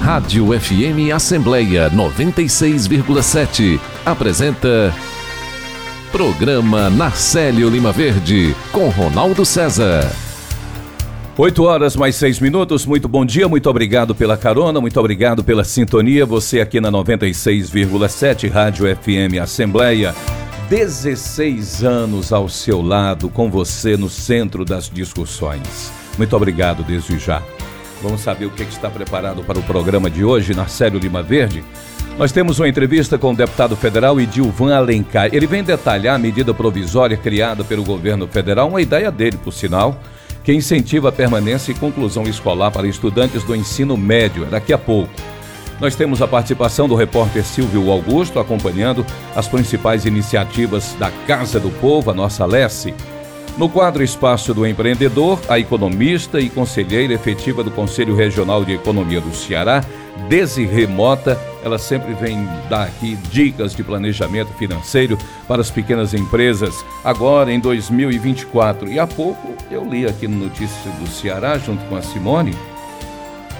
Rádio FM Assembleia 96,7 apresenta Programa Narcélio Lima Verde com Ronaldo César. 8 horas mais 6 minutos. Muito bom dia, muito obrigado pela carona, muito obrigado pela sintonia. Você aqui na 96,7 Rádio FM Assembleia. 16 anos ao seu lado, com você no centro das discussões. Muito obrigado desde já. Vamos saber o que está preparado para o programa de hoje, Narcélio Lima Verde. Nós temos uma entrevista com o deputado federal Edilvan Alencar. Ele vem detalhar a medida provisória criada pelo governo federal, uma ideia dele, por sinal, que incentiva a permanência e conclusão escolar para estudantes do ensino médio, daqui a pouco. Nós temos a participação do repórter Silvio Augusto acompanhando as principais iniciativas da Casa do Povo, a nossa Lesse. No quadro Espaço do Empreendedor, a economista e conselheira efetiva do Conselho Regional de Economia do Ceará, Desirê Mota, ela sempre vem dar aqui dicas de planejamento financeiro para as pequenas empresas, agora em 2024. E há pouco eu li aqui no Notícias do Ceará, junto com a Simone,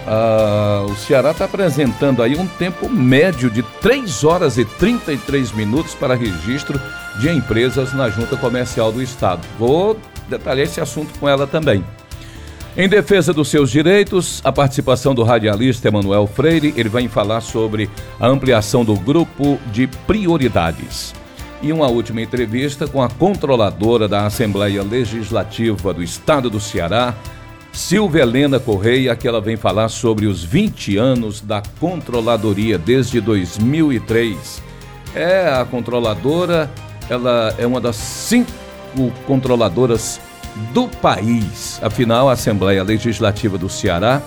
ah, o Ceará está apresentando aí um tempo médio de 3 horas e 33 minutos para registro de empresas na Junta Comercial do Estado. Vou detalhar esse assunto com ela também. Em defesa dos seus direitos, a participação do radialista Emanuel Freire, ele vai falar sobre a ampliação do grupo de prioridades. E uma última entrevista com a controladora da Assembleia Legislativa do Estado do Ceará, Silvia Helena Correia, que ela vem falar sobre os 20 anos da controladoria desde 2003. É a controladora, ela é uma das cinco controladoras do país. Afinal, a Assembleia Legislativa do Ceará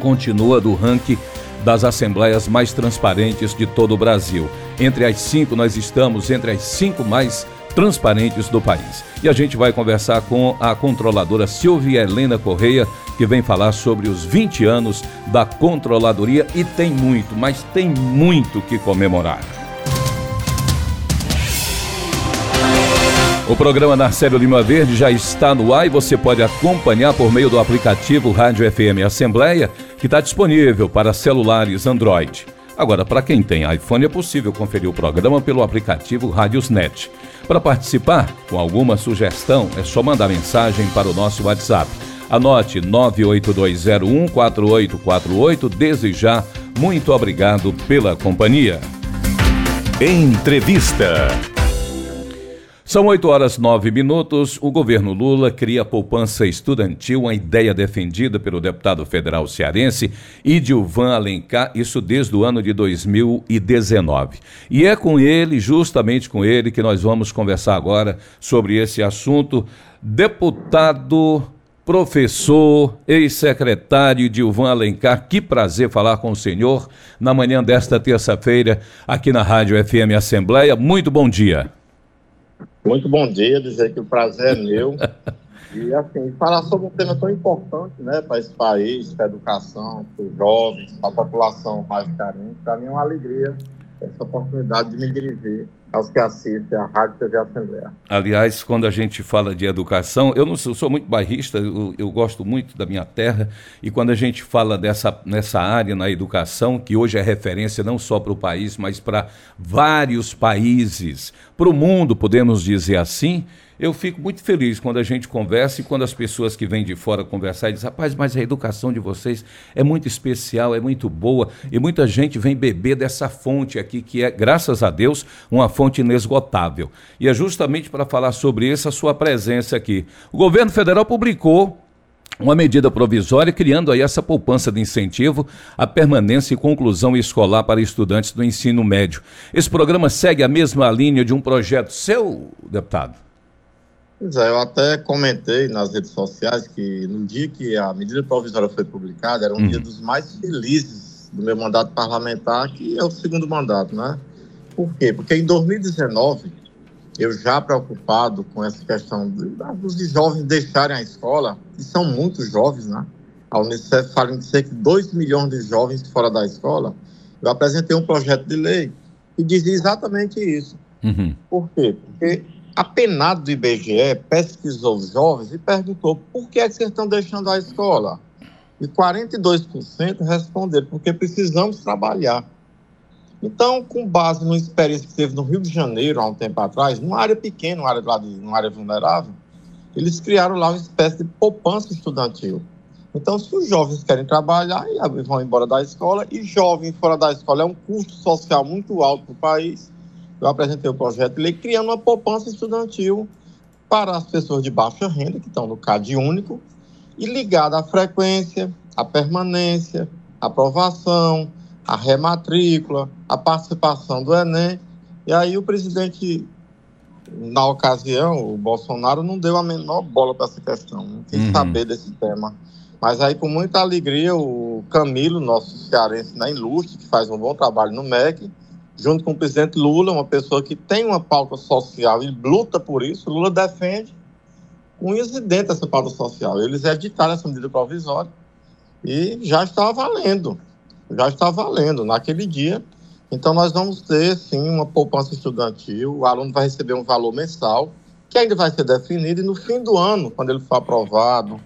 continua do ranking das assembleias mais transparentes de todo o Brasil. Entre as cinco, nós estamos entre as cinco mais transparentes do país. E a gente vai conversar com a controladora Silvia Helena Correia, que vem falar sobre os 20 anos da controladoria e tem muito, mas tem muito que comemorar. O programa Narcélio Lima Verde já está no ar e você pode acompanhar por meio do aplicativo Rádio FM Assembleia, que está disponível para celulares Android. Agora, para quem tem iPhone, é possível conferir o programa pelo aplicativo Radiosnet. Para participar, com alguma sugestão, é só mandar mensagem para o nosso WhatsApp. Anote 982014848. Desde já, muito obrigado pela companhia. Entrevista. São 8 horas 9 minutos. O governo Lula cria a poupança estudantil, uma ideia defendida pelo deputado federal cearense Idilvan Alencar, isso desde o ano de 2019. E é com ele, justamente com ele, que nós vamos conversar agora sobre esse assunto. Deputado, professor, ex-secretário Dilvan Alencar, que prazer falar com o senhor na manhã desta terça-feira aqui na Rádio FM Assembleia. Muito bom dia. Muito bom dia, dizer que o prazer é meu. E assim, falar sobre um tema tão importante né, para esse país, para a educação, para os jovens, para a população mais carente, para mim é uma alegria essa oportunidade de me dirigir aos que assistem à Rádio TV Assembleia. Aliás, quando a gente fala de educação, eu não sou, sou muito bairrista, eu, eu, gosto muito da minha terra, e quando a gente fala dessa nessa área na educação, que hoje é referência não só para o país, mas para vários países, para o mundo, podemos dizer assim, eu fico muito feliz quando a gente conversa e quando as pessoas que vêm de fora conversar e dizem, rapaz, mas a educação de vocês é muito especial, é muito boa, e muita gente vem beber dessa fonte aqui, que é, graças a Deus, uma fonte inesgotável. E é justamente para falar sobre isso a sua presença aqui. O governo federal publicou uma medida provisória criando aí essa poupança de incentivo à permanência e conclusão escolar para estudantes do ensino médio. Esse programa segue a mesma linha de um projeto seu, deputado? Pois é, eu até comentei nas redes sociais que no dia que a medida provisória foi publicada, era um uhum. dia dos mais felizes do meu mandato parlamentar, que é o segundo mandato, né? Por quê? Porque em 2019, eu já preocupado com essa questão dos jovens deixarem a escola, e são muitos jovens, né? A Unicef fala em cerca de 2 milhões de jovens fora da escola. Eu apresentei um projeto de lei que dizia exatamente isso. Uhum. Por quê? Porque a do IBGE pesquisou os jovens e perguntou por que, é que vocês estão deixando a escola. e 42% responderam porque precisamos trabalhar. Então, com base numa experiência que teve no Rio de Janeiro, há um tempo atrás, numa área pequena, área, numa área vulnerável, eles criaram lá uma espécie de poupança estudantil. Então, se os jovens querem trabalhar, vão embora da escola, e jovem fora da escola é um custo social muito alto para o país. Eu apresentei o projeto de lei criando uma poupança estudantil para as pessoas de baixa renda, que estão no CAD único, e ligada à frequência, à permanência, à aprovação, à rematrícula, à participação do Enem. E aí o presidente, na ocasião, o Bolsonaro, não deu a menor bola para essa questão, não quis uhum. saber desse tema. Mas aí, com muita alegria, o Camilo, nosso cearense na Ilustre, que faz um bom trabalho no MEC, junto com o presidente Lula, uma pessoa que tem uma pauta social e luta por isso, Lula defende com incidente essa pauta social. Eles editaram essa medida provisória e já está valendo, já está valendo naquele dia. Então, nós vamos ter, sim, uma poupança estudantil, o aluno vai receber um valor mensal, que ainda vai ser definido, e no fim do ano, quando ele for aprovado,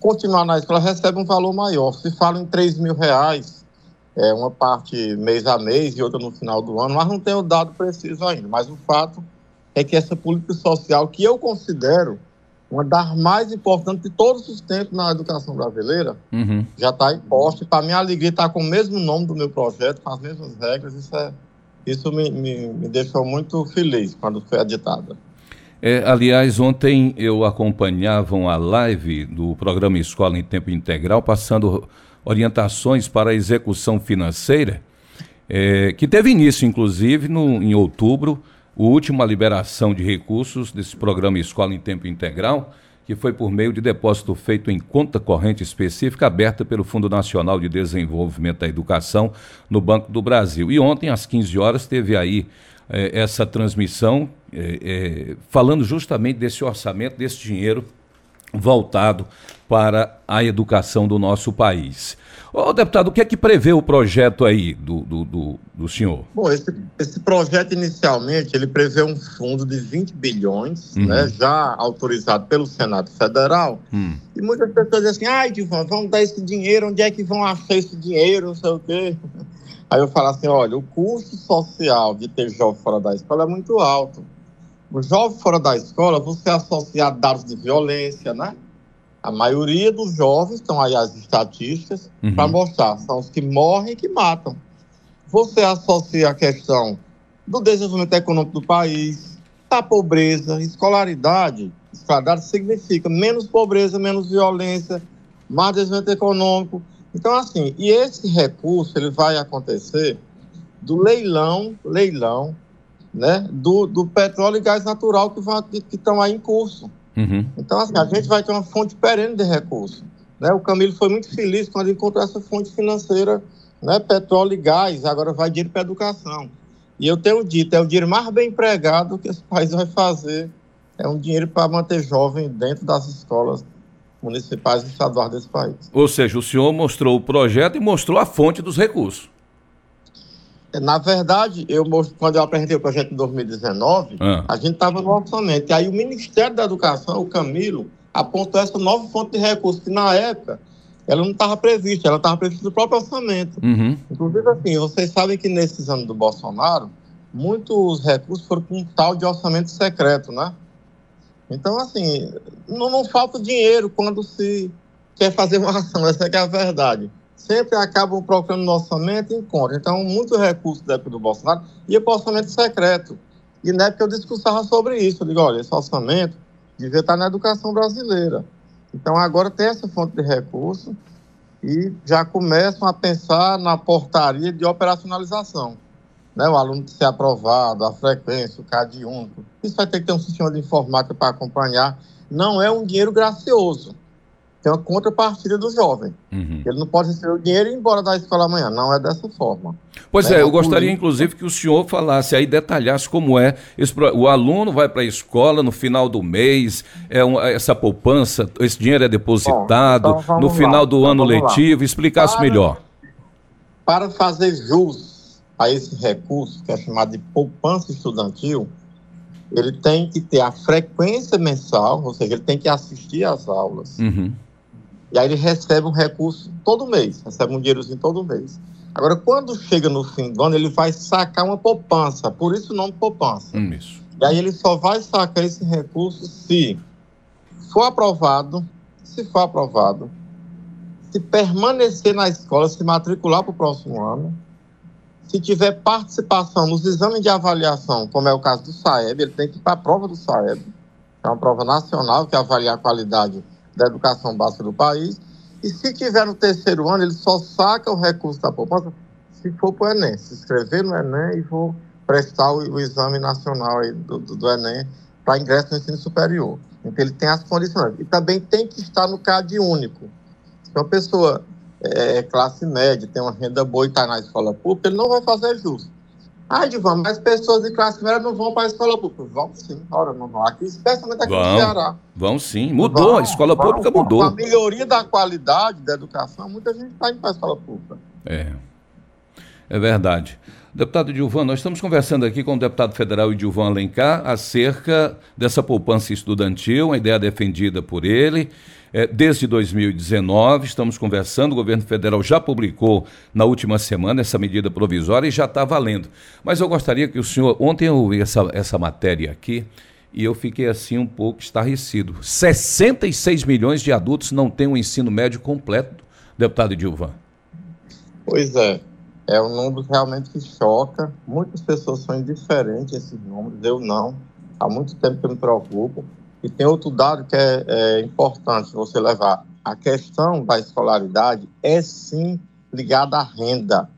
continuar na escola, recebe um valor maior. Se fala em 3 mil reais, é, uma parte mês a mês e outra no final do ano, mas não tem o dado preciso ainda. Mas o fato é que essa política social, que eu considero uma das mais importantes de todos os tempos na educação brasileira, uhum. já está imposta. Para minha alegria, está com o mesmo nome do meu projeto, com as mesmas regras. Isso, é, isso me, me, me deixou muito feliz quando foi editada. É, aliás, ontem eu acompanhava a live do programa Escola em Tempo Integral, passando orientações para a execução financeira, é, que teve início, inclusive, no, em outubro, a última liberação de recursos desse programa Escola em Tempo Integral, que foi por meio de depósito feito em conta corrente específica aberta pelo Fundo Nacional de Desenvolvimento da Educação no Banco do Brasil. E ontem, às 15 horas, teve aí é, essa transmissão é, é, falando justamente desse orçamento, desse dinheiro voltado para a educação do nosso país. Ô, deputado, o que é que prevê o projeto aí do, do, do, do senhor? Bom, esse, esse, projeto inicialmente ele prevê um fundo de 20 bilhões, uhum. né, já autorizado pelo Senado Federal. Uhum. E muitas pessoas dizem assim, ai, Divan, vamos dar esse dinheiro, onde é que vão achar esse dinheiro, não sei o quê. Aí eu falo assim, olha, o custo social de ter jovem fora da escola é muito alto. O jovem fora da escola, você associa dados de violência, né? A maioria dos jovens, estão aí as estatísticas, uhum. para mostrar, são os que morrem e que matam. Você associa a questão do desenvolvimento econômico do país, da pobreza, escolaridade. Escolaridade significa menos pobreza, menos violência, mais desenvolvimento econômico. Então, assim, e esse recurso ele vai acontecer do leilão, leilão né, do, do petróleo e gás natural que estão aí em curso. Uhum. Então, assim, a gente vai ter uma fonte perene de recursos. Né? O Camilo foi muito feliz quando encontrou essa fonte financeira, né, petróleo e gás, agora vai dinheiro para educação. E eu tenho dito, é o dinheiro mais bem empregado que esse país vai fazer, é um dinheiro para manter jovem dentro das escolas municipais e estaduais desse país. Ou seja, o senhor mostrou o projeto e mostrou a fonte dos recursos. Na verdade, eu quando eu apresentei o projeto em 2019, ah. a gente estava no orçamento. E aí o Ministério da Educação, o Camilo, apontou essa nova fonte de recursos, que na época ela não estava prevista, ela estava prevista no próprio orçamento. Uhum. Inclusive, assim, vocês sabem que nesses anos do Bolsonaro, muitos recursos foram com um tal de orçamento secreto, né? Então, assim, não, não falta dinheiro quando se quer fazer uma ação, essa é a verdade sempre acabam procurando no orçamento e encontram. Então, muitos recursos da época do Bolsonaro ia para o orçamento secreto. E na época eu discursava sobre isso. Eu digo, olha, esse orçamento devia estar na educação brasileira. Então, agora tem essa fonte de recurso e já começam a pensar na portaria de operacionalização. Né? O aluno ser aprovado, a frequência, o CAD único. Isso vai ter que ter um sistema de informática para acompanhar. Não é um dinheiro gracioso tem uma contrapartida do jovem. Uhum. Ele não pode receber o dinheiro e ir embora da escola amanhã. Não é dessa forma. Pois é, é eu gostaria inclusive que o senhor falasse aí, detalhasse como é. Esse, o aluno vai para a escola no final do mês, é uma, essa poupança, esse dinheiro é depositado, Bom, então no final lá. do então, ano letivo, lá. explicasse para, melhor. Para fazer jus a esse recurso, que é chamado de poupança estudantil, ele tem que ter a frequência mensal, ou seja, ele tem que assistir às aulas. Uhum E aí ele recebe um recurso todo mês, recebe um dinheirozinho todo mês. Agora, quando chega no fim do ano, ele vai sacar uma poupança, por isso o nome poupança. Hum, isso. E aí ele só vai sacar esse recurso se for aprovado, se for aprovado, se permanecer na escola, se matricular para o próximo ano, se tiver participação nos exames de avaliação, como é o caso do SAEB, ele tem que ir para a prova do SAEB, é uma prova nacional que avalia a qualidade da educação básica do país, e se tiver no terceiro ano, ele só saca o recurso da poupança se for para o Enem, se inscrever no Enem e for prestar o, o exame nacional do, do, do, Enem para ingresso no ensino superior. Então, ele tem as condições. E também tem que estar no CAD único. Se uma pessoa é, classe média, tem uma renda boa e está na escola pública, ele não vai fazer justo. Ah, Divan, mas pessoas de classe média não vão para a escola pública. Vão sim, ora, não vão. Aqui, especialmente aqui vão, no Ceará. Vão sim, mudou, vão, a escola vão, pública mudou. Com a melhoria da qualidade da educação, muita gente está indo para a escola pública. É, é verdade. Deputado Dilvan, nós estamos conversando aqui com o deputado federal Dilvan Alencar acerca dessa poupança estudantil, uma ideia defendida por ele. É, desde 2019, estamos conversando, o governo federal já publicou na última semana essa medida provisória e já está valendo. Mas eu gostaria que o senhor. Ontem eu ouvi essa, essa matéria aqui e eu fiquei assim um pouco estarrecido. 66 milhões de adultos não têm o um ensino médio completo, deputado Dilvan. Pois é. É um número realmente que choca. Muitas pessoas são indiferentes a esses números, eu não. Há muito tempo que eu me preocupo. E tem outro dado que é, é importante você levar. A questão da escolaridade é sim ligada à renda.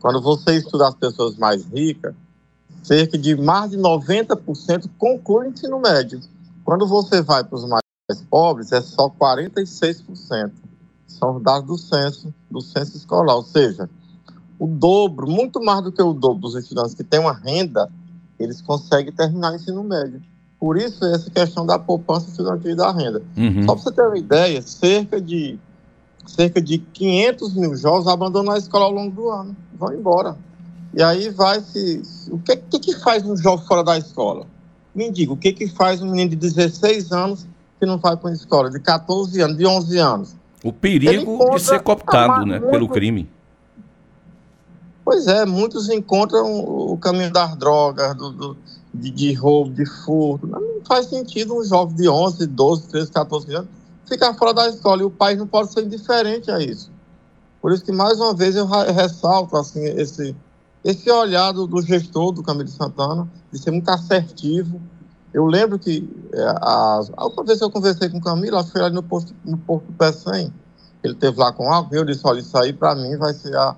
Quando você estuda as pessoas mais ricas, cerca de mais de 90% concluem ensino médio. Quando você vai para os mais pobres, é só 46%. São os dados do censo, do censo escolar. Ou seja, o dobro, muito mais do que o dobro dos estudantes que têm uma renda, eles conseguem terminar o ensino médio. Por isso, essa questão da poupança estudantil e da renda. Uhum. Só para você ter uma ideia, cerca de, cerca de 500 mil jovens abandonam a escola ao longo do ano, vão embora. E aí vai se. O que, que, que faz um jovem fora da escola? Me diga, o que, que faz um menino de 16 anos que não vai para a escola, de 14 anos, de 11 anos? O perigo de ser cooptado né, pelo crime. Pois é, muitos encontram o caminho das drogas, do, do de, de, roubo, de furto. Não faz sentido um jovem de 11, 12, 13, 14 anos ficar fora da escola e o país não pode ser indiferente a isso. Por isso que, mais uma vez, eu ressalto assim, esse, esse olhar do, do gestor do Camilo Santana, de ser muito assertivo. Eu lembro que é, a, a outra vez que eu conversei com o Camilo, acho que foi ali no posto, no posto do P100, ele teve lá com a eu disse, olha, isso aí para mim vai ser a,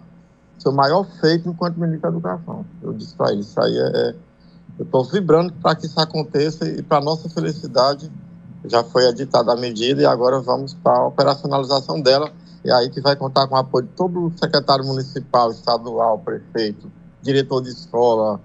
seu maior feito enquanto ministro da Educação. Eu disse para ele, isso aí é, é eu estou vibrando para que isso aconteça e, para nossa felicidade, já foi editada a medida e agora vamos para a operacionalização dela. E aí que vai contar com o apoio de todo o secretário municipal, estadual, prefeito, diretor de escola,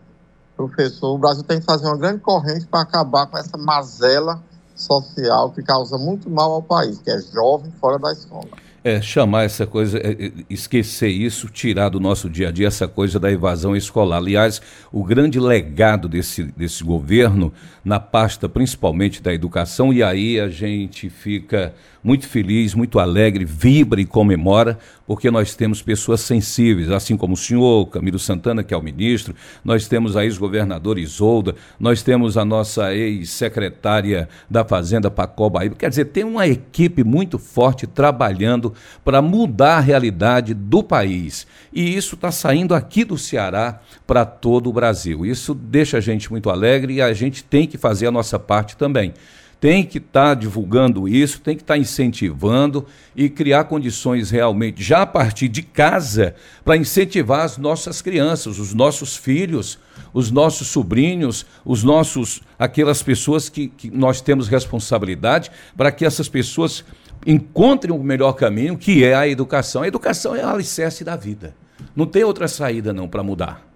professor. O Brasil tem que fazer uma grande corrente para acabar com essa mazela social que causa muito mal ao país, que é jovem fora da escola é, chamar essa coisa, é, é, esquecer isso, tirar do nosso dia a dia essa coisa da evasão escolar. Aliás, o grande legado desse, desse governo, na pasta principalmente da educação, e aí a gente fica muito feliz, muito alegre, vibra e comemora, porque nós temos pessoas sensíveis, assim como o senhor, Camilo Santana, que é o ministro, nós temos a ex-governadora Isolda, nós temos a nossa ex-secretária da Fazenda, Pacó Bahia. Quer dizer, tem uma equipe muito forte trabalhando para mudar a realidade do país. E isso está saindo aqui do Ceará para todo o Brasil. Isso deixa a gente muito alegre e a gente tem que fazer a nossa parte também tem que estar tá divulgando isso, tem que estar tá incentivando e criar condições realmente, já a partir de casa, para incentivar as nossas crianças, os nossos filhos, os nossos sobrinhos, os nossos, aquelas pessoas que, que nós temos responsabilidade, para que essas pessoas encontrem o melhor caminho, que é a educação. A educação é o alicerce da vida. Não tem outra saída não para mudar.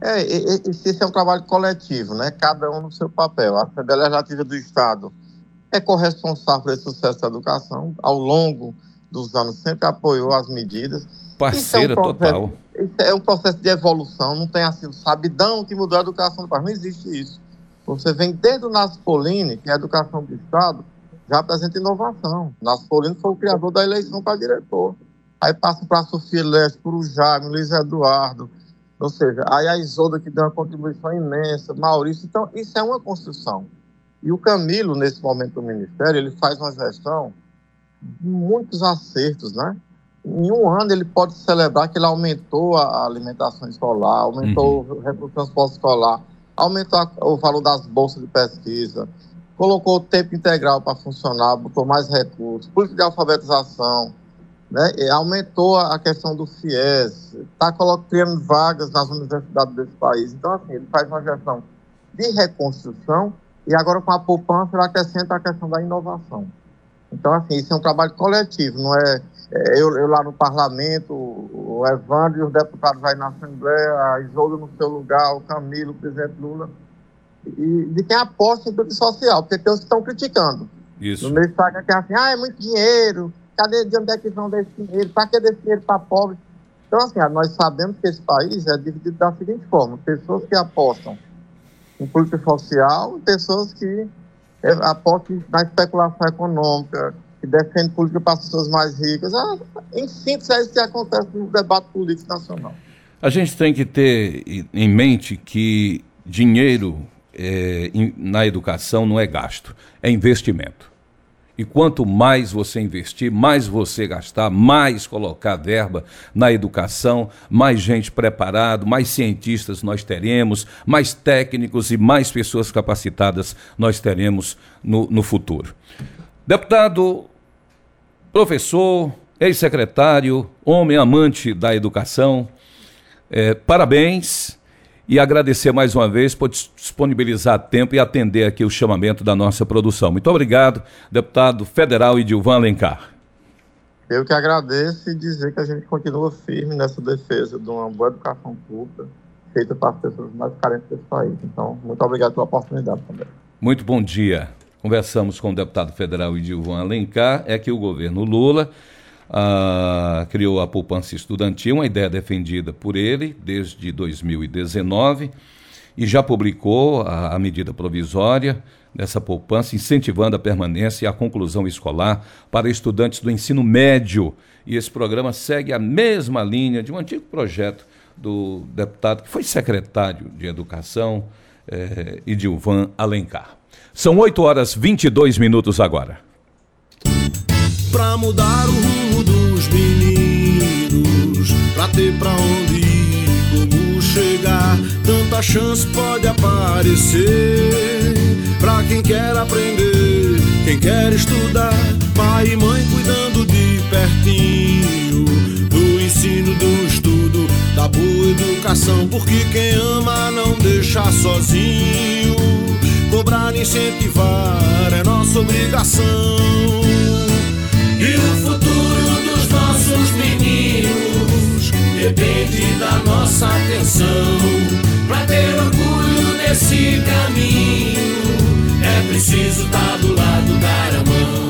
É, esse é um trabalho coletivo, né? Cada um no seu papel. A Assembleia Legislativa do Estado é corresponsável esse sucesso da educação. Ao longo dos anos sempre apoiou as medidas. Parceira é um processo, total. Isso é um processo de evolução. Não tem assim o sabidão que mudou a educação do país. Não existe isso. Você vem desde o Naspolini, que é a educação do Estado, já apresenta inovação. Naspolino foi o criador da eleição para diretor. Aí passa para a Sofia Leste, para o Jaime, Luiz Eduardo, ou seja, aí a Isolda que deu uma contribuição imensa, Maurício. Então, isso é uma construção. E o Camilo, nesse momento do Ministério, ele faz uma gestão de muitos acertos, né? Em um ano, ele pode celebrar que ele aumentou a alimentação escolar, aumentou uhum. o transporte escolar, aumentou a, o valor das bolsas de pesquisa, colocou o tempo integral para funcionar, botou mais recursos, política de alfabetização, né? Aumentou a questão do FIES, está criando vagas nas universidades desse país. Então, assim, ele faz uma gestão de reconstrução e agora com a poupança ele acrescenta a questão da inovação. Então, assim, isso é um trabalho coletivo, não é, é eu, eu, lá no parlamento, o Evandro e os deputados aí na Assembleia, a Isolda no seu lugar, o Camilo, o presidente Lula, e de quem aposta em tudo social, porque tem os que estão criticando. Isso. No meu Instagram, que é assim, ah, é muito dinheiro, cadê de onde é que vão desse dinheiro? Para que desse dinheiro para pobre? Então, assim, nós sabemos que esse país é dividido da seguinte forma: pessoas que apostam em política social e pessoas que é, apostam na especulação econômica, que defendem política para as pessoas mais ricas. Ah, em síntese, é isso que acontece no debate político nacional. A gente tem que ter em mente que dinheiro é, na educação não é gasto, é investimento. E quanto mais você investir, mais você gastar, mais colocar verba na educação, mais gente preparada, mais cientistas nós teremos, mais técnicos e mais pessoas capacitadas nós teremos no, no futuro. Deputado, professor, ex-secretário, homem amante da educação, é, parabéns e agradecer mais uma vez por disponibilizar tempo e atender aqui o chamamento da nossa produção. Muito obrigado, deputado federal Edilvan Alencar. Eu que agradeço e dizer que a gente continua firme nessa defesa de uma boa educação pública feita para as pessoas mais carentes desse país. Então, muito obrigado pela oportunidade também. Muito bom dia. Conversamos com o deputado federal Edilvan Alencar, é que o governo Lula ah, criou a poupança estudantil, uma ideia defendida por ele desde 2019 e já publicou a, a medida provisória dessa poupança, incentivando a permanência e a conclusão escolar para estudantes do ensino médio. E esse programa segue a mesma linha de um antigo projeto do deputado que foi secretário de Educação, eh, Idilvan Alencar. São 8 horas 22 minutos agora. Para mudar o rumo dos meninos, pra ter pra onde ir, como chegar, tanta chance pode aparecer. Pra quem quer aprender, quem quer estudar, pai e mãe cuidando de pertinho do ensino, do estudo, da boa educação, porque quem ama não deixa sozinho. Cobrar incentivar é nossa obrigação. Depende da nossa atenção. Pra ter orgulho desse caminho, é preciso estar tá do lado, dar a mão.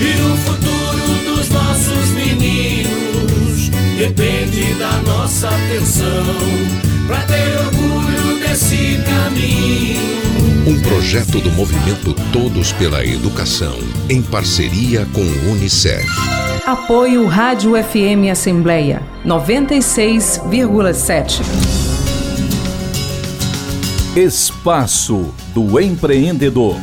E o futuro dos nossos meninos depende da nossa atenção. Pra ter orgulho desse caminho um projeto do movimento Todos pela Educação, em parceria com o Unicef. Apoio Rádio FM Assembleia 96,7. Espaço do Empreendedor.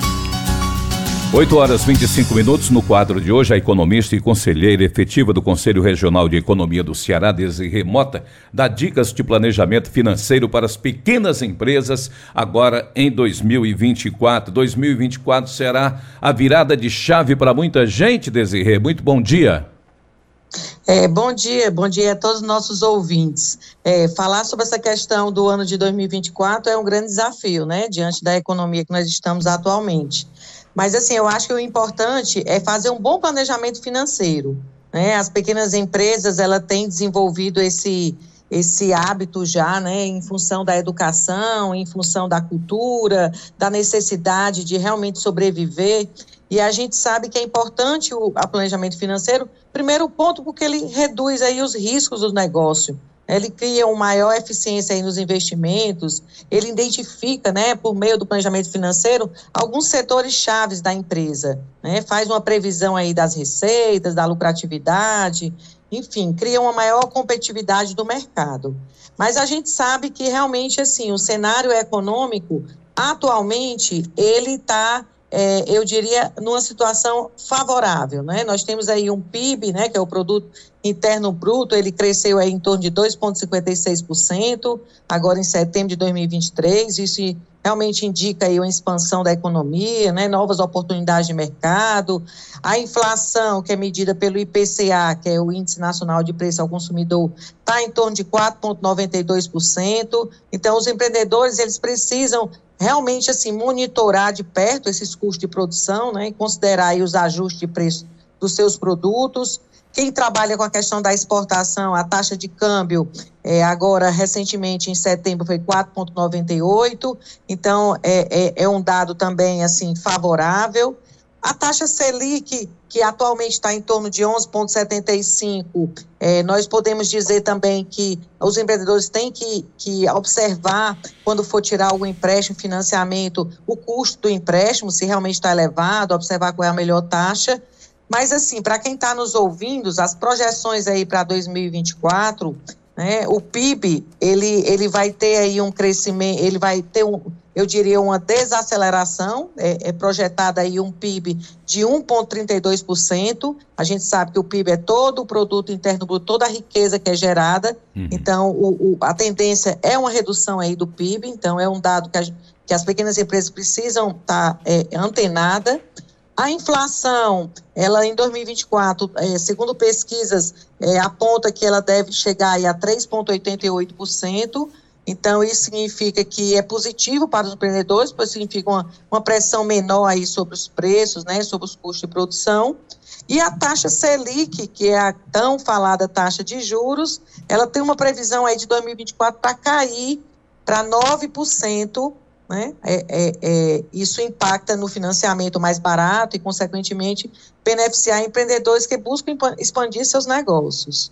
8 horas 25 minutos no quadro de hoje, a economista e conselheira efetiva do Conselho Regional de Economia do Ceará, desde remota, dá dicas de planejamento financeiro para as pequenas empresas agora em 2024. 2024 será a virada de chave para muita gente, Desirê. Muito bom dia. É, bom dia, bom dia a todos os nossos ouvintes. É, falar sobre essa questão do ano de 2024 é um grande desafio, né, diante da economia que nós estamos atualmente. Mas, assim, eu acho que o importante é fazer um bom planejamento financeiro. Né? As pequenas empresas, ela têm desenvolvido esse, esse hábito já, né, em função da educação, em função da cultura, da necessidade de realmente sobreviver. E a gente sabe que é importante o planejamento financeiro, primeiro ponto, porque ele reduz aí os riscos do negócio. Ele cria uma maior eficiência aí nos investimentos, ele identifica, né, por meio do planejamento financeiro, alguns setores chaves da empresa, né, faz uma previsão aí das receitas, da lucratividade, enfim, cria uma maior competitividade do mercado. Mas a gente sabe que realmente, assim, o cenário econômico, atualmente, ele está é, eu diria, numa situação favorável. Né? Nós temos aí um PIB, né, que é o Produto Interno Bruto, ele cresceu aí em torno de 2,56%, agora em setembro de 2023, isso realmente indica aí uma expansão da economia, né, novas oportunidades de mercado, a inflação, que é medida pelo IPCA, que é o Índice Nacional de Preço ao Consumidor, está em torno de 4,92%, então os empreendedores, eles precisam realmente assim monitorar de perto esses custos de produção, né, e considerar aí os ajustes de preço dos seus produtos. Quem trabalha com a questão da exportação, a taxa de câmbio, é, agora recentemente em setembro foi 4,98, então é, é, é um dado também assim favorável. A taxa Selic, que atualmente está em torno de 11,75, é, nós podemos dizer também que os empreendedores têm que, que observar, quando for tirar algum empréstimo, financiamento, o custo do empréstimo, se realmente está elevado, observar qual é a melhor taxa. Mas, assim, para quem está nos ouvindo, as projeções aí para 2024, né, o PIB, ele, ele vai ter aí um crescimento, ele vai ter um, eu diria, uma desaceleração, é, é projetada aí um PIB de 1,32%. A gente sabe que o PIB é todo o produto interno bruto, toda a riqueza que é gerada. Uhum. Então, o, o, a tendência é uma redução aí do PIB. Então, é um dado que, a, que as pequenas empresas precisam estar tá, é, antenadas. A inflação, ela em 2024, é, segundo pesquisas, é, aponta que ela deve chegar a 3,88%. Então, isso significa que é positivo para os empreendedores, pois significa uma, uma pressão menor aí sobre os preços, né, sobre os custos de produção. E a taxa Selic, que é a tão falada taxa de juros, ela tem uma previsão aí de 2024 para cair para 9%, né? É, é, é, isso impacta no financiamento mais barato e, consequentemente, beneficiar empreendedores que buscam expandir seus negócios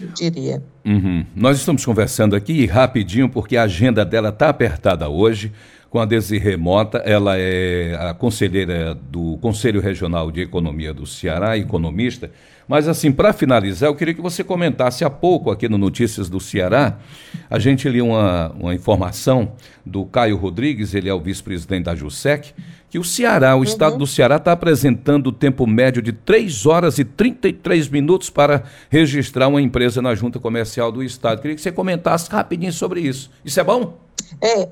eu diria. Uhum. Nós estamos conversando aqui rapidinho, porque a agenda dela está apertada hoje, com a Desirê Mota. Ela é a conselheira do Conselho Regional de Economia do Ceará, economista. Mas, assim, para finalizar, eu queria que você comentasse há pouco aqui no Notícias do Ceará. A gente li uma, uma informação do Caio Rodrigues, ele é o vice-presidente da JUSEC, que o Ceará, o uhum. estado do Ceará, está apresentando o tempo médio de 3 horas e 33 minutos para registrar uma empresa na junta comercial do estado. Queria que você comentasse rapidinho sobre isso. Isso é bom? É,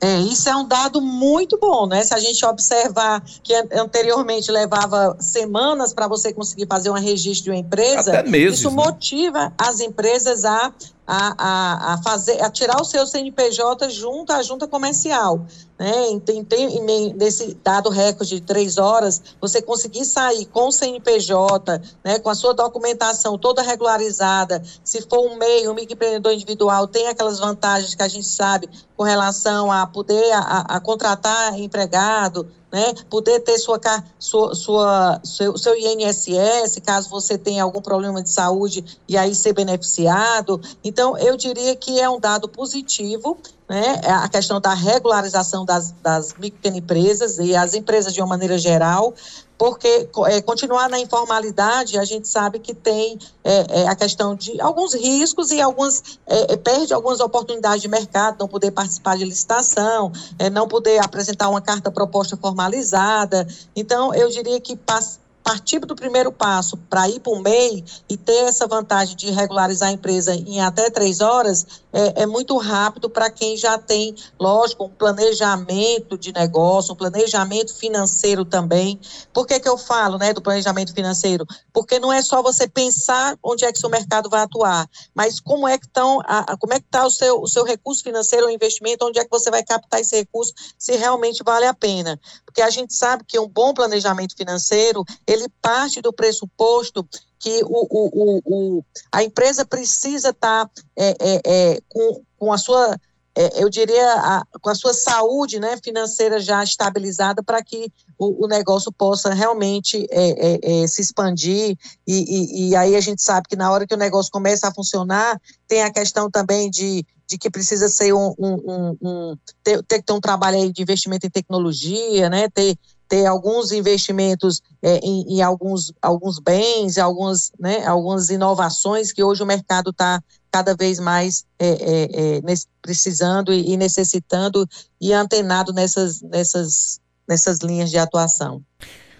é, isso é um dado muito bom, né? Se a gente observar que anteriormente levava semanas para você conseguir fazer um registro de uma empresa, meses, isso né? motiva as empresas a, a, a, a, fazer, a tirar o seu CNPJ junto à junta comercial né, em, em, nesse dado recorde de três horas, você conseguir sair com o CNPJ, né, com a sua documentação toda regularizada, se for um MEI, um microempreendedor individual, tem aquelas vantagens que a gente sabe com relação a poder a, a contratar empregado, né, poder ter sua, sua, sua, seu, seu INSS, caso você tenha algum problema de saúde e aí ser beneficiado. Então, eu diria que é um dado positivo né, a questão da regularização das, das microempresas e as empresas de uma maneira geral, porque é, continuar na informalidade, a gente sabe que tem é, é, a questão de alguns riscos e algumas é, é, perde algumas oportunidades de mercado, não poder participar de licitação, é, não poder apresentar uma carta proposta formalizada. Então, eu diria que passa partir do primeiro passo para ir para o MEI e ter essa vantagem de regularizar a empresa em até três horas é, é muito rápido para quem já tem, lógico, um planejamento de negócio, um planejamento financeiro também. Por que, que eu falo né, do planejamento financeiro? Porque não é só você pensar onde é que seu mercado vai atuar, mas como é que estão, como é que está o seu, o seu recurso financeiro, o investimento, onde é que você vai captar esse recurso, se realmente vale a pena. Porque a gente sabe que um bom planejamento financeiro, ele parte do pressuposto que o, o, o, o a empresa precisa estar tá, é, é, é, com, com a sua é, eu diria, a, com a sua saúde né, financeira já estabilizada para que o, o, negócio possa realmente é, é, se expandir. E, e, e, aí a gente sabe que na hora que o negócio começa a funcionar, tem a questão também de, de que precisa ser um, um, um, um ter, ter, que ter um trabalho de investimento em tecnologia, né, ter ter alguns investimentos é, em, em, alguns, alguns bens, algumas, né, algumas inovações que hoje o mercado está cada vez mais é, é, é precisando e necessitando e antenado nessas, nessas, nessas linhas de atuação.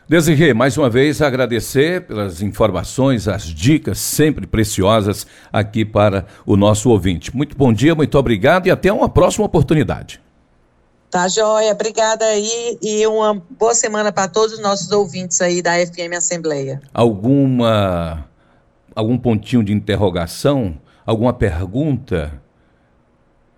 Desirê, mais uma vez agradecer pelas informações, as dicas sempre preciosas aqui para o nosso ouvinte. Muito bom dia, muito obrigado e até uma próxima oportunidade. Tá, joia. Obrigada aí e uma boa semana para todos os nossos ouvintes aí da FM Assembleia. Alguma algum pontinho de interrogação, alguma pergunta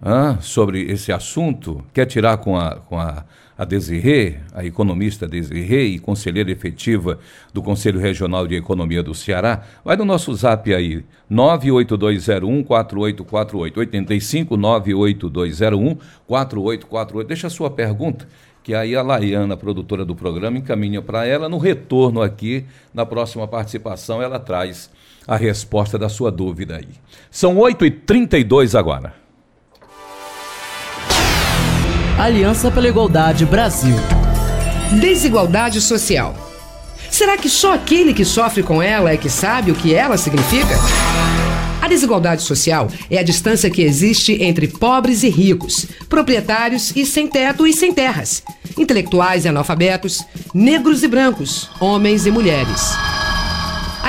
ah, sobre esse assunto? Quer tirar com a, com a a Desirê, a economista Desirê e conselheira efetiva do Conselho Regional de Economia do Ceará, vai no nosso zap aí, 98201-4848, 85 98201-4848. Deixa a sua pergunta, que aí a Laiana, produtora do programa, encaminha para ela. No retorno aqui, na próxima participação, ela traz a resposta da sua dúvida aí. São 8h32 agora. Aliança pela Igualdade Brasil. Desigualdade social. Será que só aquele que sofre com ela é que sabe o que ela significa? A desigualdade social é a distância que existe entre pobres e ricos, proprietários e sem teto e sem terras, intelectuais e analfabetos, negros e brancos, homens e mulheres.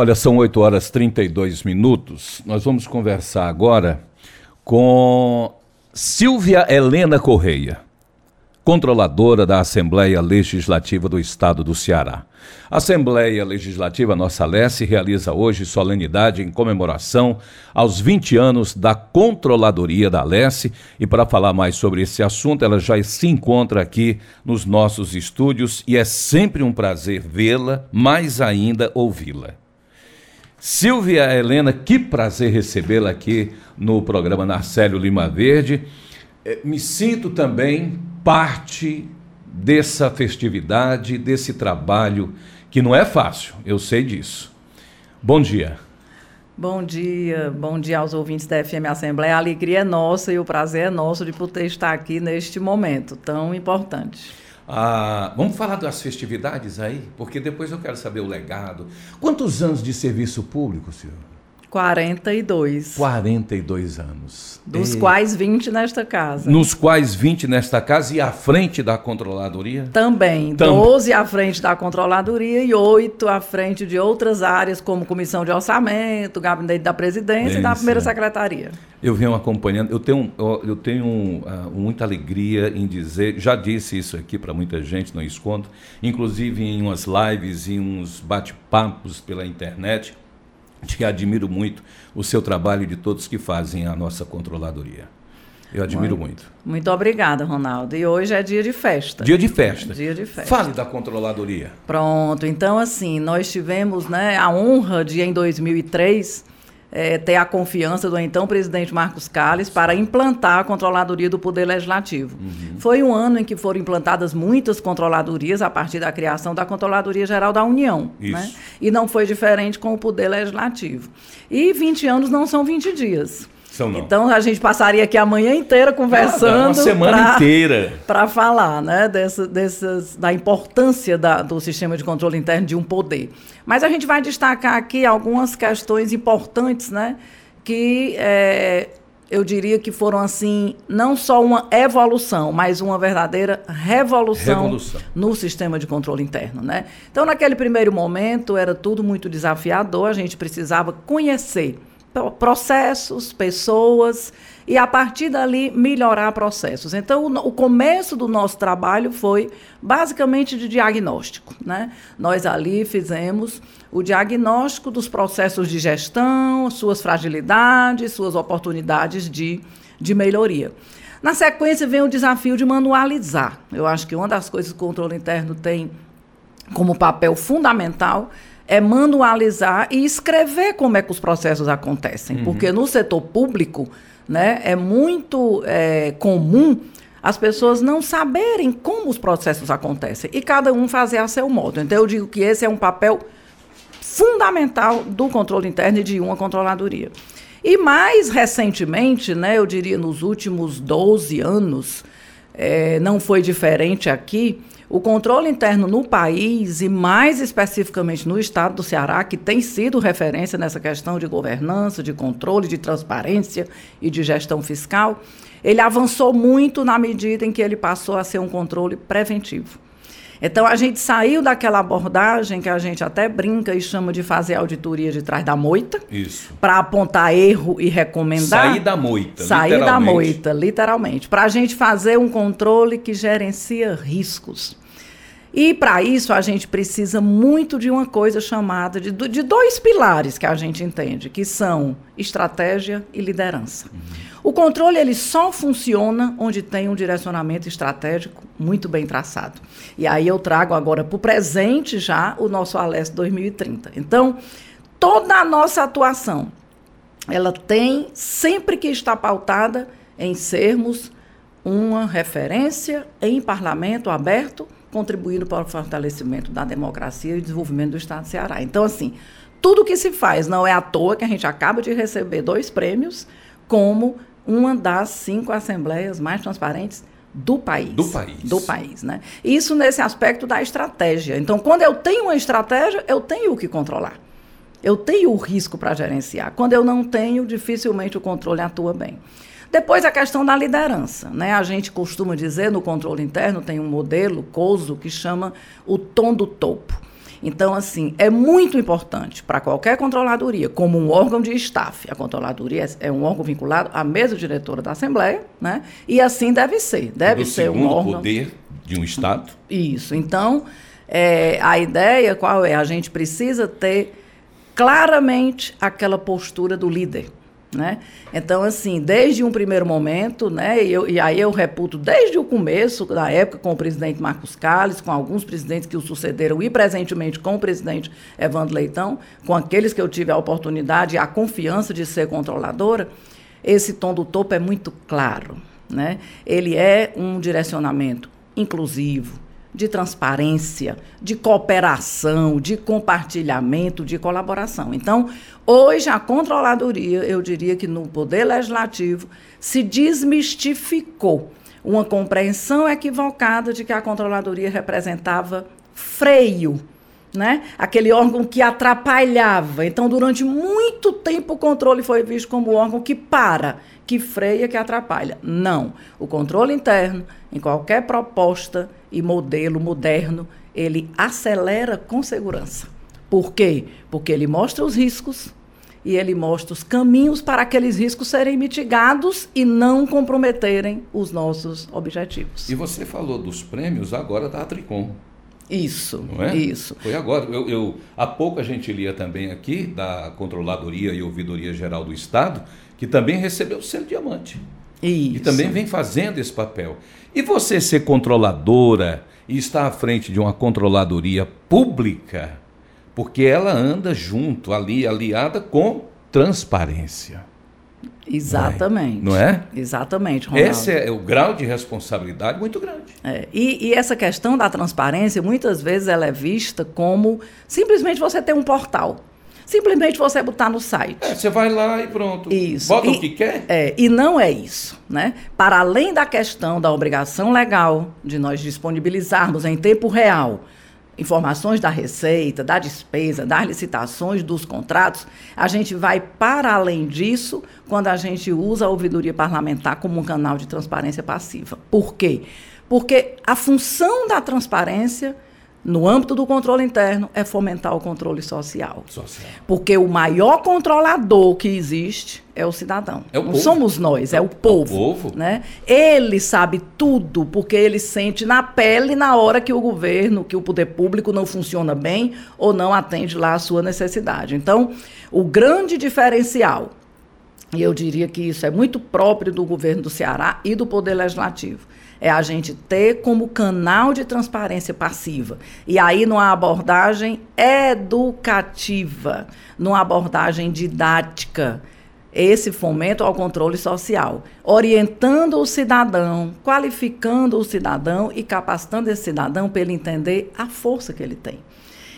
Olha, são 8 horas e 32 minutos. Nós vamos conversar agora com Silvia Helena Correia, controladora da Assembleia Legislativa do Estado do Ceará. A Assembleia Legislativa Nossa Leste realiza hoje solenidade em comemoração aos 20 anos da Controladoria da Leste e para falar mais sobre esse assunto, ela já se encontra aqui nos nossos estúdios e é sempre um prazer vê-la, mais ainda ouvi-la. Silvia Helena, que prazer recebê-la aqui no programa Narcélio Lima Verde. É, me sinto também parte dessa festividade, desse trabalho, que não é fácil, eu sei disso. Bom dia. Bom dia, bom dia aos ouvintes da FM Assembleia. A alegria é nossa e o prazer é nosso de poder estar aqui neste momento tão importante. Ah, vamos falar das festividades aí, porque depois eu quero saber o legado. Quantos anos de serviço público, senhor? 42. 42 anos. Dos e... quais 20 nesta casa. Nos quais 20 nesta casa e à frente da controladoria? Também. Tam... 12 à frente da controladoria e 8 à frente de outras áreas, como comissão de orçamento, gabinete da presidência e da primeira secretaria. Eu venho acompanhando, eu tenho, eu tenho uh, muita alegria em dizer, já disse isso aqui para muita gente, não escondo, inclusive em umas lives, em uns bate-papos pela internet que admiro muito o seu trabalho e de todos que fazem a nossa controladoria. Eu admiro muito, muito. Muito obrigada, Ronaldo. E hoje é dia de festa. Dia de festa. Dia de festa. Fale da controladoria. Pronto. Então, assim, nós tivemos né, a honra de, em 2003, é, ter a confiança do então presidente Marcos Calles para implantar a controladoria do Poder Legislativo. Uhum. Foi um ano em que foram implantadas muitas controladorias a partir da criação da Controladoria Geral da União. Né? E não foi diferente com o Poder Legislativo. E 20 anos não são 20 dias. São não. Então a gente passaria aqui a manhã inteira conversando. uma semana pra, inteira. Para falar né, dessa, dessas, da importância da, do sistema de controle interno de um poder. Mas a gente vai destacar aqui algumas questões importantes, né? Que é, eu diria que foram assim, não só uma evolução, mas uma verdadeira revolução, revolução, no sistema de controle interno, né? Então, naquele primeiro momento, era tudo muito desafiador, a gente precisava conhecer processos, pessoas e a partir dali melhorar processos. Então, o, o, começo do nosso trabalho foi basicamente de diagnóstico. Né? Nós ali fizemos o diagnóstico dos processos de gestão, suas fragilidades, suas oportunidades de, de melhoria. Na sequência, vem o desafio de manualizar. Eu acho que uma das coisas que o controle interno tem como papel fundamental é manualizar e escrever como é que os processos acontecem. Uhum. Porque no setor público, né, é muito é, comum as pessoas não saberem como os processos acontecem e cada um fazer a seu modo. Então, eu digo que esse é um papel fundamental do controle interno e de uma controladoria. E mais recentemente, né, eu diria nos últimos 12 anos, é, não foi diferente aqui, o controle interno no país, e mais especificamente no estado do Ceará, que tem sido referência nessa questão de governança, de controle, de transparência e de gestão fiscal, ele avançou muito na medida em que ele passou a ser um controle preventivo. Então a gente saiu daquela abordagem que a gente até brinca e chama de fazer auditoria de trás da moita. Isso. Para apontar erro e recomendar. Sair da moita. Sair da moita, literalmente. Para a gente fazer um controle que gerencia riscos. E para isso a gente precisa muito de uma coisa chamada de, de dois pilares que a gente entende, que são estratégia e liderança. O controle ele só funciona onde tem um direcionamento estratégico muito bem traçado. E aí eu trago agora para o presente já o nosso Aleste 2030. Então, toda a nossa atuação, ela tem sempre que estar pautada em sermos uma referência em parlamento aberto contribuindo para o fortalecimento da democracia e desenvolvimento do Estado do Ceará. Então, assim, tudo que se faz não é à toa que a gente acaba de receber dois prêmios como uma das cinco assembleias mais transparentes do país. Do país. Do país, né? Isso nesse aspecto da estratégia. Então, quando eu tenho uma estratégia, eu tenho o que controlar. Eu tenho o risco para gerenciar. Quando eu não tenho, dificilmente o controle atua bem. Depois a questão da liderança. Né? A gente costuma dizer no controle interno, tem um modelo, COSO, que chama o tom do topo. Então, assim, é muito importante para qualquer controladoria, como um órgão de staff, a controladoria é um órgão vinculado à mesa diretora da Assembleia, né? E assim deve ser. Deve do ser um órgão. poder de um Estado. Isso. Então, é, a ideia qual é? A gente precisa ter claramente aquela postura do líder. Né? Então, assim, desde um primeiro momento, né, eu, e, aí eu reputo desde o começo da época com o presidente Marcos Calles, com alguns presidentes que o sucederam e presentemente com o presidente Evandro Leitão, com aqueles que eu tive a oportunidade e a confiança de ser controladora, esse tom do topo é muito claro. Né? Ele é um direcionamento inclusivo, de transparência, de cooperação, de compartilhamento, de colaboração. Então, hoje a controladoria, eu diria que no poder legislativo se desmistificou uma compreensão equivocada de que a controladoria representava freio, né? Aquele órgão que atrapalhava. Então, durante muito tempo o controle foi visto como órgão que para, que freia, que atrapalha. Não. O controle interno, em qualquer proposta e modelo moderno, ele acelera com segurança. Por quê? Porque ele mostra os riscos e ele mostra os caminhos para aqueles riscos serem mitigados e não comprometerem os nossos objetivos. E você falou dos prêmios agora da Tricom. Isso, não é? isso. Foi agora. Eu, eu, há pouco a gente lia também aqui da Controladoria e Ouvidoria Geral do Estado, que também recebeu o selo diamante. Isso. E também vem fazendo esse papel. E você ser controladora e estar à frente de uma controladoria pública, porque ela anda junto, ali, aliada com transparência. Exatamente. Não é? Exatamente, Ronaldo. Esse é o grau de responsabilidade muito grande. É, e, e, essa questão da transparência, muitas vezes ela é vista como simplesmente você ter um portal simplesmente você botar no site. É, você vai lá e pronto. Isso. Bota e, o que quer. É, e não é isso. Né? Para além da questão da obrigação legal de nós disponibilizarmos em tempo real informações da receita, da despesa, das licitações, dos contratos, a gente vai para além disso quando a gente usa a ouvidoria parlamentar como um canal de transparência passiva. Por quê? Porque a função da transparência no âmbito do controle interno, é fomentar o controle social. Social. Porque o maior controlador que existe é o cidadão. É o Não povo. somos nós, é o povo. povo. Né? Ele sabe tudo, porque ele sente na pele na hora que o governo, que o poder público não funciona bem ou não atende lá a sua necessidade. Então, o grande diferencial, e eu diria que isso é muito próprio do governo do Ceará e do Poder Legislativo, é a gente ter como canal de transparência passiva. E aí, numa abordagem educativa, numa abordagem didática, esse fomento ao controle social, orientando o cidadão, qualificando o cidadão e capacitando esse cidadão para ele entender a força que ele tem.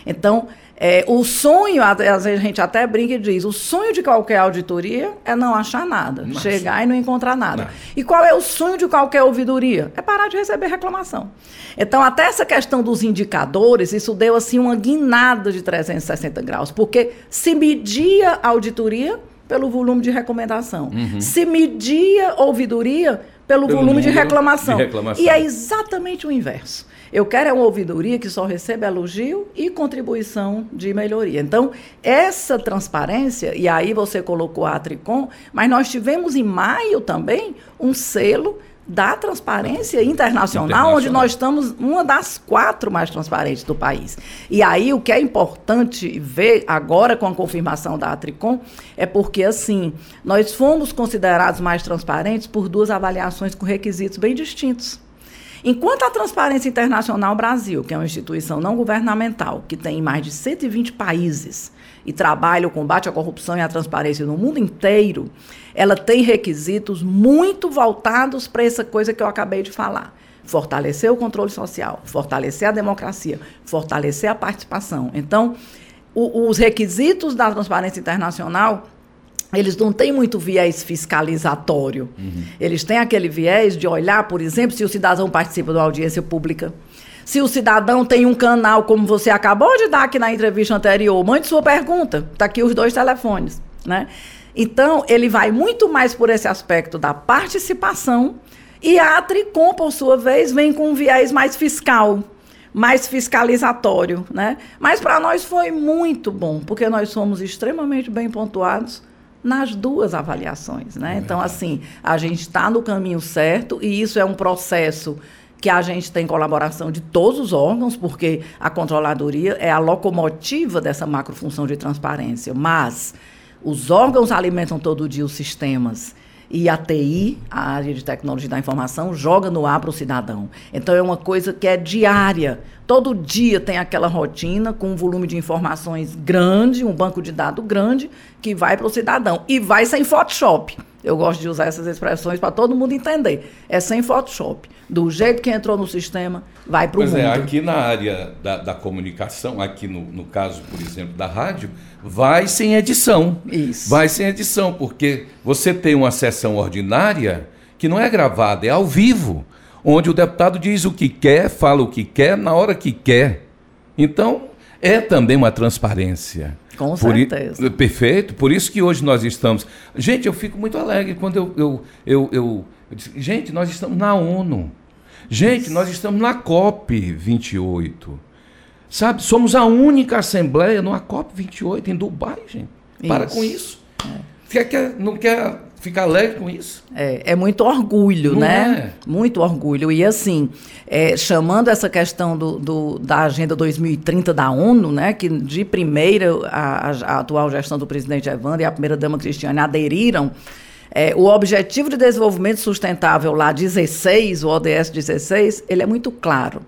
Então, é, o sonho, às vezes a gente até brinca e diz, o sonho de qualquer auditoria é não achar nada, Mas- chegar e não encontrar nada. Não. E qual é o sonho de qualquer ouvidoria? É parar de receber reclamação. Então, até essa questão dos indicadores, isso deu assim uma guinada de 360 graus, porque se media a auditoria pelo volume de recomendação, se media ouvidoria pelo, Pelo volume de reclamação. de reclamação. E é exatamente o inverso. Eu quero é uma ouvidoria que só receba elogio e contribuição de melhoria. Então, essa transparência, e aí você colocou a Tricom, mas nós tivemos em maio também um selo da transparência internacional, Internacional. onde nós estamos uma das quatro mais transparentes do país. E aí o que é importante ver agora com a confirmação da Atricom é porque assim, nós fomos considerados mais transparentes por duas avaliações com requisitos bem distintos. Enquanto a Transparência Internacional Brasil, que é uma instituição não governamental, que tem em mais de 120 países e trabalha o combate à corrupção e à transparência no mundo inteiro, ela tem requisitos muito voltados para essa coisa que eu acabei de falar. Fortalecer o controle social, fortalecer a democracia, fortalecer a participação. Então, o- os requisitos da Transparência Internacional eles não têm muito viés fiscalizatório. Eles têm aquele viés de olhar, por exemplo, se o cidadão participa de uma audiência pública. Se o cidadão tem um canal, como você acabou de dar aqui na entrevista anterior, mande sua pergunta. Está aqui os dois telefones. Né? Então, ele vai muito mais por esse aspecto da participação e a Atricom, por sua vez, vem com um viés mais fiscal mais fiscalizatório, né? Mas para nós foi muito bom, porque nós somos extremamente bem pontuados nas duas avaliações, né? Então, assim, a gente está no caminho certo e isso é um processo que a gente tem colaboração de todos os órgãos, porque a controladoria é a locomotiva dessa macrofunção de transparência, mas os órgãos alimentam todo dia os sistemas e a TI, a área de tecnologia da informação, joga no ar para o cidadão. Então é uma coisa que é diária. Todo dia tem aquela rotina com um volume de informações grande, um banco de dados grande, que vai para o cidadão. E vai sem Photoshop. Eu gosto de usar essas expressões para todo mundo entender. É sem Photoshop. Do jeito que entrou no sistema, vai para o Pois mundo. é, aqui na área da, da comunicação, aqui no, no caso, por exemplo, da rádio, vai sem edição. Isso. Vai sem edição, porque você tem uma sessão ordinária que não é gravada, é ao vivo, onde o deputado diz o que quer, fala o que quer, na hora que quer. Então, é também uma transparência. Com Por i- certeza. Perfeito. Por isso que hoje nós estamos. Gente, eu fico muito alegre quando eu. eu, eu, eu- gente, nós estamos na ONU. Gente, nós estamos na COP 28. Sabe, somos a única assembleia numa COP 28 em Dubai, gente. Para Isso. com isso. Quer, quer, não quer ficar alegre com isso? É, é muito orgulho, Não né? Muito orgulho. E assim, é, chamando essa questão do, do- da Agenda 2030 da ONU, né? Que de primeira a, a- a atual gestão do presidente Evandro e a primeira-dama Cristiane aderiram. é, o Objetivo de Desenvolvimento Sustentável lá 16, o ODS 16, ele é muito claro.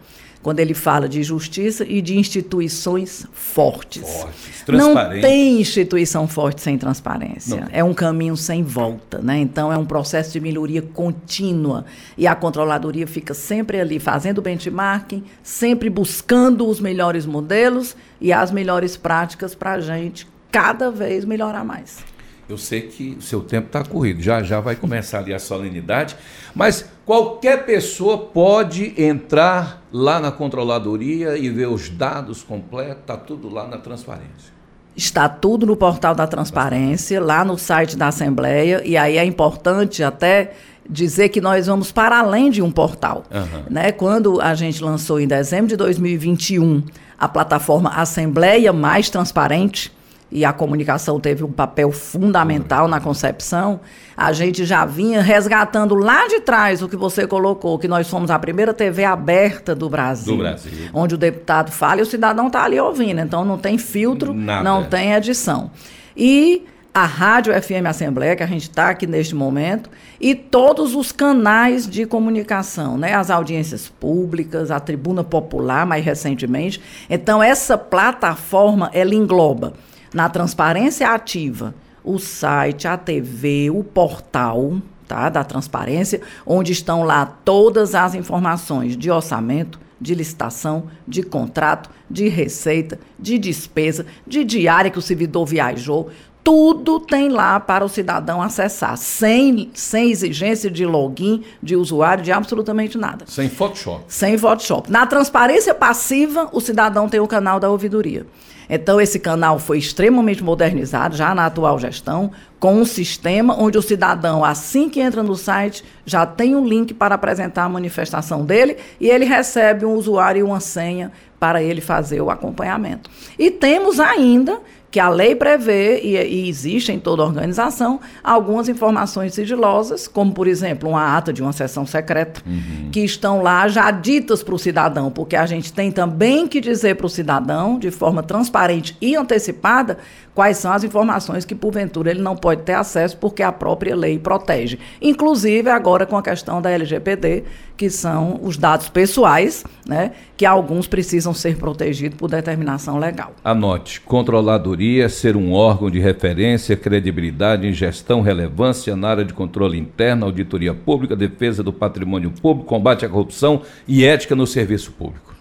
Quando ele fala de justiça e de instituições fortes. Fortes, Não tem instituição forte sem transparência. Não. É um caminho sem volta, né? Então é um processo de melhoria contínua e a controladoria fica sempre ali fazendo benchmarking, sempre buscando os melhores modelos e as melhores práticas para a gente cada vez melhorar mais. Eu sei que o seu tempo está corrido, já já vai começar ali a solenidade, mas qualquer pessoa pode entrar lá na controladoria e ver os dados completos, está tudo lá na transparência. Está tudo no portal da transparência, lá no site da Assembleia, e aí é importante até dizer que nós vamos para além de um portal. Aham. Né? Quando a gente lançou em dezembro de 2021 a plataforma Assembleia Mais Transparente, e a comunicação teve um papel fundamental na concepção, a gente já vinha resgatando lá de trás o que você colocou, que nós fomos a primeira TV aberta do Brasil. Do Brasil. Onde o deputado fala e o cidadão está ali ouvindo. Então não tem filtro, Nada. não tem edição. E a Rádio FM Assembleia, que a gente está aqui neste momento, e todos os canais de comunicação, né? as audiências públicas, a Tribuna Popular, mais recentemente. Então, essa plataforma, ela engloba na transparência ativa o site, a TV, o portal tá, da transparência, onde estão lá todas as informações de orçamento, de licitação, de contrato, de receita, de despesa, de diária que o servidor viajou. Tudo tem lá para o cidadão acessar, sem, sem exigência de login, de usuário, de absolutamente nada. Sem Photoshop. Sem Photoshop. Na transparência passiva, o cidadão tem o canal da ouvidoria. Então, esse canal foi extremamente modernizado, já na atual gestão, com um sistema onde o cidadão, assim que entra no site, já tem um link para apresentar a manifestação dele e ele recebe um usuário e uma senha para ele fazer o acompanhamento. E temos ainda que a lei prevê, e, e existe em toda organização, algumas informações sigilosas, como, por exemplo, uma ata de uma sessão secreta, que estão lá já ditas para o cidadão, porque a gente tem também que dizer para o cidadão, de forma transparente e antecipada, quais são as informações que, porventura, ele não pode ter acesso, porque a própria lei protege. Inclusive, agora com a questão da LGPD, que são os dados pessoais, né, que alguns precisam ser protegidos por determinação legal. Anote: controladoria ser um órgão de referência, credibilidade em gestão, relevância na área de controle interno, auditoria pública, defesa do patrimônio público, combate à corrupção e ética no serviço público.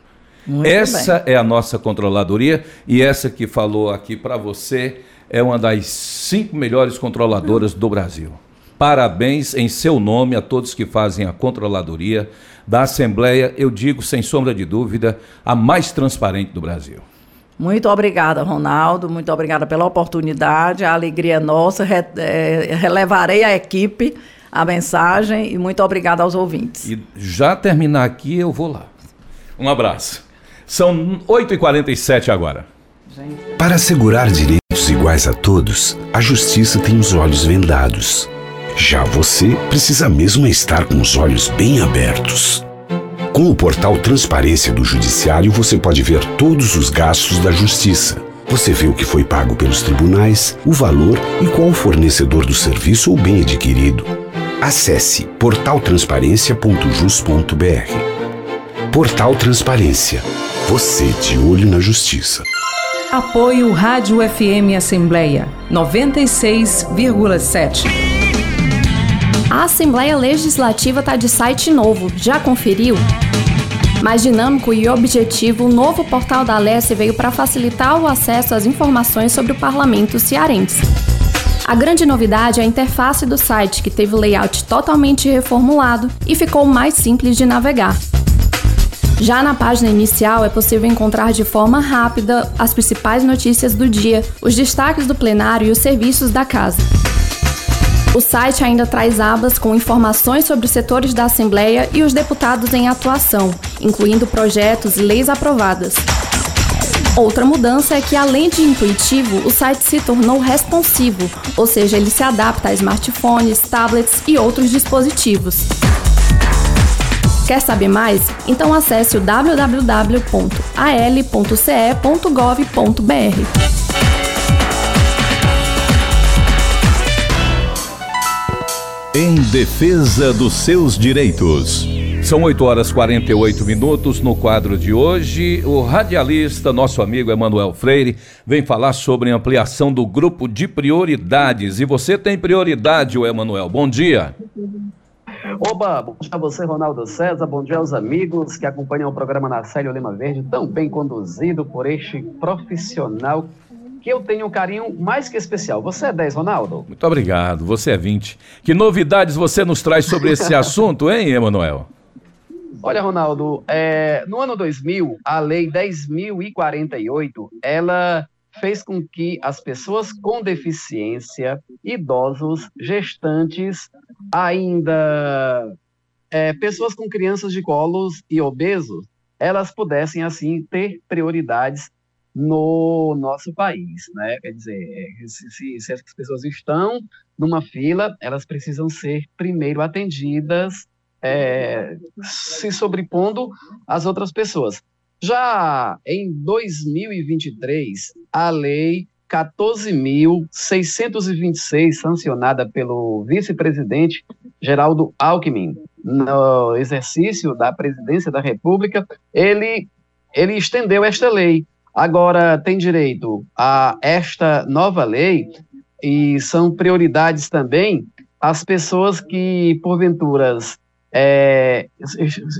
Muito essa é a nossa controladoria e essa que falou aqui para você é uma das cinco melhores controladoras do Brasil. Parabéns em seu nome a todos que fazem a controladoria da Assembleia, eu digo sem sombra de dúvida, a mais transparente do Brasil. Muito obrigada, Ronaldo. Muito obrigada pela oportunidade. A alegria é nossa. Re, é, relevarei à equipe a mensagem e muito obrigada aos ouvintes. E já terminar aqui, eu vou lá. Um abraço. São 8h47 agora. Para assegurar direitos iguais a todos, a justiça tem os olhos vendados. Já você precisa mesmo estar com os olhos bem abertos. Com o portal Transparência do Judiciário, você pode ver todos os gastos da Justiça. Você vê o que foi pago pelos tribunais, o valor e qual o fornecedor do serviço ou bem adquirido. Acesse portaltransparencia.jus.br. Portal Transparência. Você de olho na Justiça. Apoio Rádio FM Assembleia 96,7. A Assembleia Legislativa está de site novo. Já conferiu? Mais dinâmico e objetivo, o novo portal da Alesse veio para facilitar o acesso às informações sobre o parlamento cearense. A grande novidade é a interface do site, que teve o layout totalmente reformulado e ficou mais simples de navegar. Já na página inicial é possível encontrar de forma rápida as principais notícias do dia, os destaques do plenário e os serviços da casa. O site ainda traz abas com informações sobre os setores da Assembleia e os deputados em atuação, incluindo projetos e leis aprovadas. Outra mudança é que, além de intuitivo, o site se tornou responsivo, ou seja, ele se adapta a smartphones, tablets e outros dispositivos. Quer saber mais? Então acesse o www.al.ce.gov.br. Em defesa dos seus direitos. São 8 horas 48 minutos no quadro de hoje. O radialista, nosso amigo Emanuel Freire, vem falar sobre ampliação do grupo de prioridades. E você tem prioridade, o Emanuel. Bom dia. Oba, bom dia a você, Ronaldo César, bom dia aos amigos que acompanham o programa na Célio Lima Verde, tão bem conduzido por este profissional que eu tenho um carinho mais que especial. Você é 10, Ronaldo? Muito obrigado, você é 20. Que novidades você nos traz sobre esse assunto, hein, Emanuel? Olha, Ronaldo, é, no ano 2000, a Lei 10.048, ela fez com que as pessoas com deficiência, idosos, gestantes, ainda é, pessoas com crianças de colos e obesos, elas pudessem, assim, ter prioridades no nosso país, né? Quer dizer, é, se, se, as pessoas estão numa fila, elas precisam ser primeiro atendidas, é, se sobrepondo às outras pessoas. Já em 2023, a lei 14.626, sancionada pelo vice-presidente Geraldo Alckmin, no exercício da presidência da República, ele, ele estendeu esta lei. Agora tem direito a esta nova lei e são prioridades também as pessoas que, porventura, é,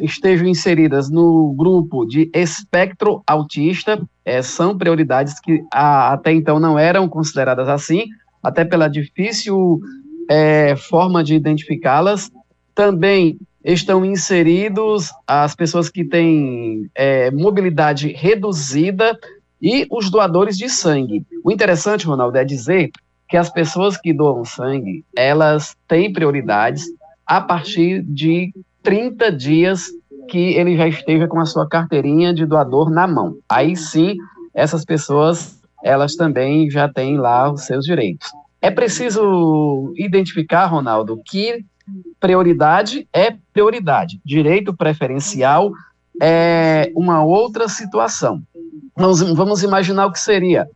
estejam inseridas no grupo de espectro autista, é, são prioridades que a, até então não eram consideradas assim, até pela difícil é, forma de identificá-las. Também estão inseridos as pessoas que têm é, mobilidade reduzida e os doadores de sangue. O interessante, Ronaldo, é dizer que as pessoas que doam sangue, elas têm prioridades a partir de 30 dias que ele já esteja com a sua carteirinha de doador na mão. Aí sim, essas pessoas, elas também já têm lá os seus direitos. É preciso identificar, Ronaldo, que prioridade é prioridade. Direito preferencial é uma outra situação. Vamos, vamos imaginar o que seria.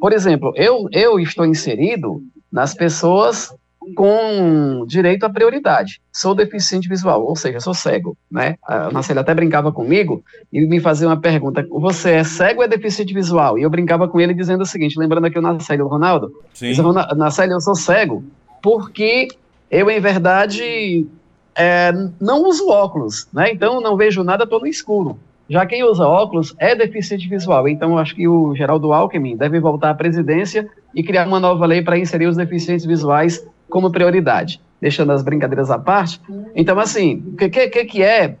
Por exemplo, eu, eu estou inserido nas pessoas com direito à prioridade. Sou deficiente visual, ou seja, sou cego, né? A Marcela até brincava comigo e me fazia uma pergunta: você é cego ou é deficiente visual? E eu brincava com ele dizendo o seguinte, lembrando aqui o Nacélio Ronaldo, Sim. Nacélio, eu sou cego porque eu, em verdade, é, não uso óculos, né? Então não vejo nada, estou no escuro. Já quem usa óculos é deficiente visual. Então, acho que o Geraldo Alckmin deve voltar à presidência e criar uma nova lei para inserir os deficientes visuais como prioridade, deixando as brincadeiras à parte. Então, assim, o que, que, que é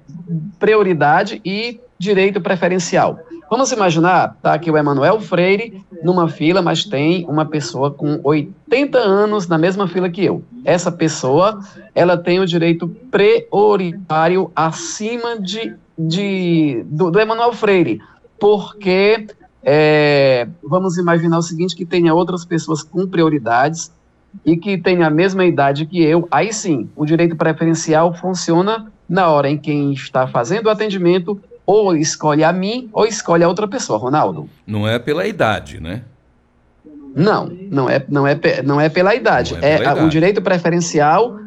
prioridade e direito preferencial? Vamos imaginar, tá aqui o Emanuel Freire numa fila, mas tem uma pessoa com 80 anos na mesma fila que eu. Essa pessoa, ela tem o direito prioritário acima de, de do, do Emanuel Freire, porque é, vamos imaginar o seguinte, que tenha outras pessoas com prioridades e que tenha a mesma idade que eu, aí sim, o direito preferencial funciona na hora em quem está fazendo o atendimento ou escolhe a mim ou escolhe a outra pessoa, Ronaldo. Não é pela idade, né? Não, não é, não é, não é pela idade. É, é pela idade. o direito preferencial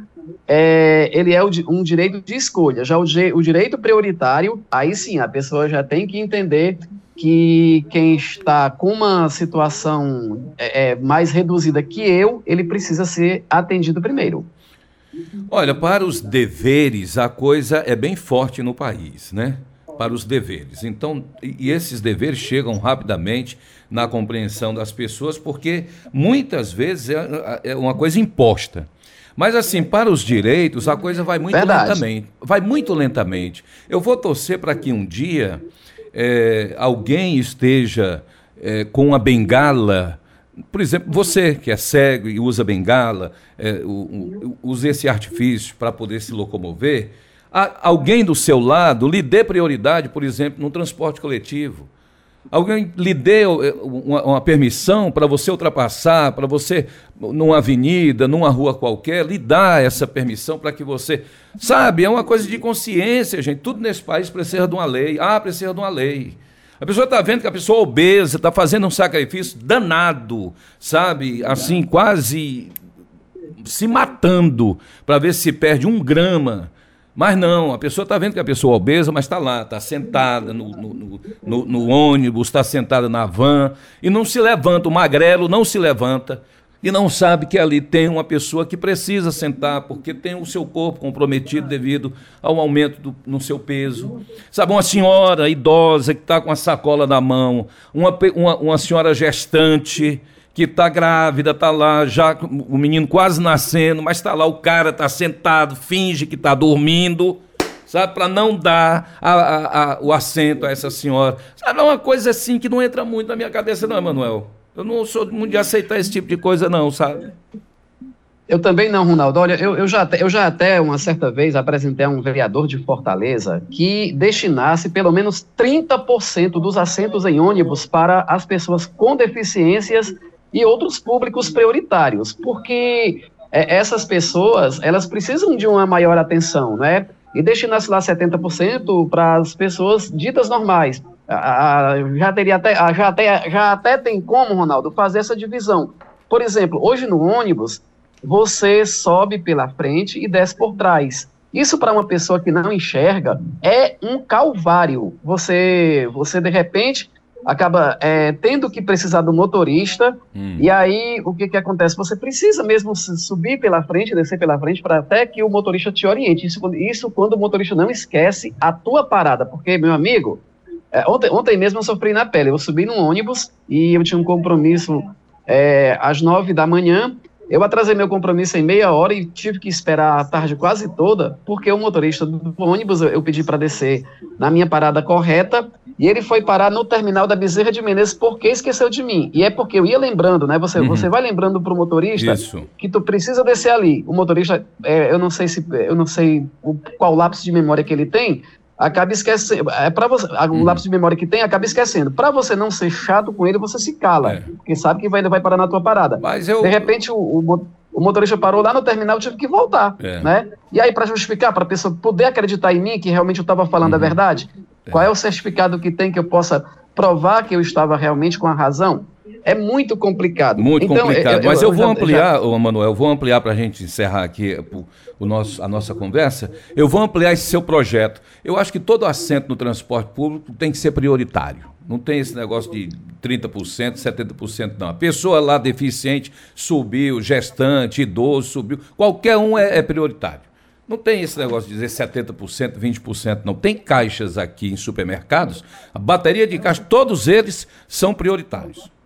é, ele é um direito de escolha. Já o, o direito prioritário, aí sim, a pessoa já tem que entender que quem está com uma situação é, é, mais reduzida que eu, ele precisa ser atendido primeiro. Olha, para os deveres, a coisa é bem forte no país, né? Para os deveres. Então, e esses deveres chegam rapidamente na compreensão das pessoas, porque muitas vezes é, é uma coisa imposta. Mas assim, para os direitos, a coisa vai muito Verdade. lentamente. Vai muito lentamente. Eu vou torcer para que um dia é, alguém esteja é, com a bengala, por exemplo, você que é cego e usa bengala, é, usa esse artifício para poder se locomover, alguém do seu lado lhe dê prioridade, por exemplo, no transporte coletivo. Alguém lhe deu eh, uma, uma permissão para você ultrapassar, para você, numa avenida, numa rua qualquer, lhe dá essa permissão para que você. Sabe, é uma coisa de consciência, gente. Tudo nesse país precisa de uma lei. Ah, precisa de uma lei. A pessoa está vendo que a pessoa obesa está fazendo um sacrifício danado, sabe? Assim, quase se matando para ver se perde um grama mas não, a pessoa está vendo que a pessoa é obesa, mas está lá, está sentada no, no, no, no ônibus, está sentada na van e não se levanta. O magrelo não se levanta e não sabe que ali tem uma pessoa que precisa sentar porque tem o seu corpo comprometido devido ao aumento do, no seu peso. Sabe, uma senhora idosa que está com a sacola na mão, uma, uma, uma senhora gestante que está grávida, está lá, já o menino quase nascendo, mas está lá, o cara está sentado, finge que está dormindo, sabe, para não dar a, a, a, o assento a essa senhora. Sabe, é uma coisa assim que não entra muito na minha cabeça, não, Emanuel. Eu não sou muito de aceitar esse tipo de coisa, não, sabe? Eu também não, Ronaldo. Olha, eu, eu, já, eu já até uma certa vez apresentei a um vereador de Fortaleza que destinasse pelo menos 30% dos assentos em ônibus para as pessoas com deficiências e outros públicos prioritários, porque é, essas pessoas elas precisam de uma maior atenção, né? E destinasse lá 70% para as pessoas ditas normais. já teria até, já até, já até tem como, Ronaldo, fazer essa divisão. Por exemplo, hoje no ônibus você sobe pela frente e desce por trás. Isso para uma pessoa que não enxerga é um calvário. Você, você de repente acaba é, tendo que precisar do motorista hum. e aí o que que acontece? Você precisa mesmo subir pela frente, descer pela frente para até que o motorista te oriente. Isso, isso quando o motorista não esquece a tua parada, porque meu amigo, é, ontem, ontem mesmo eu sofri na pele. Eu subi num ônibus e eu tinha um compromisso é, às nove da manhã eu atrasei meu compromisso em meia hora e tive que esperar a tarde quase toda, porque o motorista do ônibus eu pedi para descer na minha parada correta e ele foi parar no terminal da Bezerra de Menezes porque esqueceu de mim. E é porque eu ia lembrando, né? Você, uhum. você vai lembrando para o motorista Isso. que tu precisa descer ali. O motorista, é, eu não sei se eu não sei o, qual lápis de memória que ele tem, acaba esquecendo. É para você, o uhum. lápis de memória que tem acaba esquecendo. Para você não ser chato com ele, você se cala, é. porque sabe que vai, vai parar na tua parada. Mas eu... De repente o, o, o motorista parou lá no terminal, eu tive que voltar, é. né? E aí para justificar, para a pessoa poder acreditar em mim que realmente eu estava falando uhum. a verdade, é. qual é o certificado que tem que eu possa provar que eu estava realmente com a razão? É muito complicado. Muito então, complicado. Eu, Mas eu, eu vou já, ampliar, já... Manuel, eu vou ampliar para a gente encerrar aqui o, o, nosso, a nossa conversa. Eu vou ampliar esse seu projeto. Eu acho que todo assento no transporte público tem que ser prioritário. Não tem esse negócio de 30%, 70% não. A pessoa lá deficiente subiu, gestante, idoso subiu, qualquer um é, é prioritário. Não tem esse negócio de dizer 70%, 20%, não. Tem caixas aqui em supermercados, a bateria de caixas, todos eles são prioritários.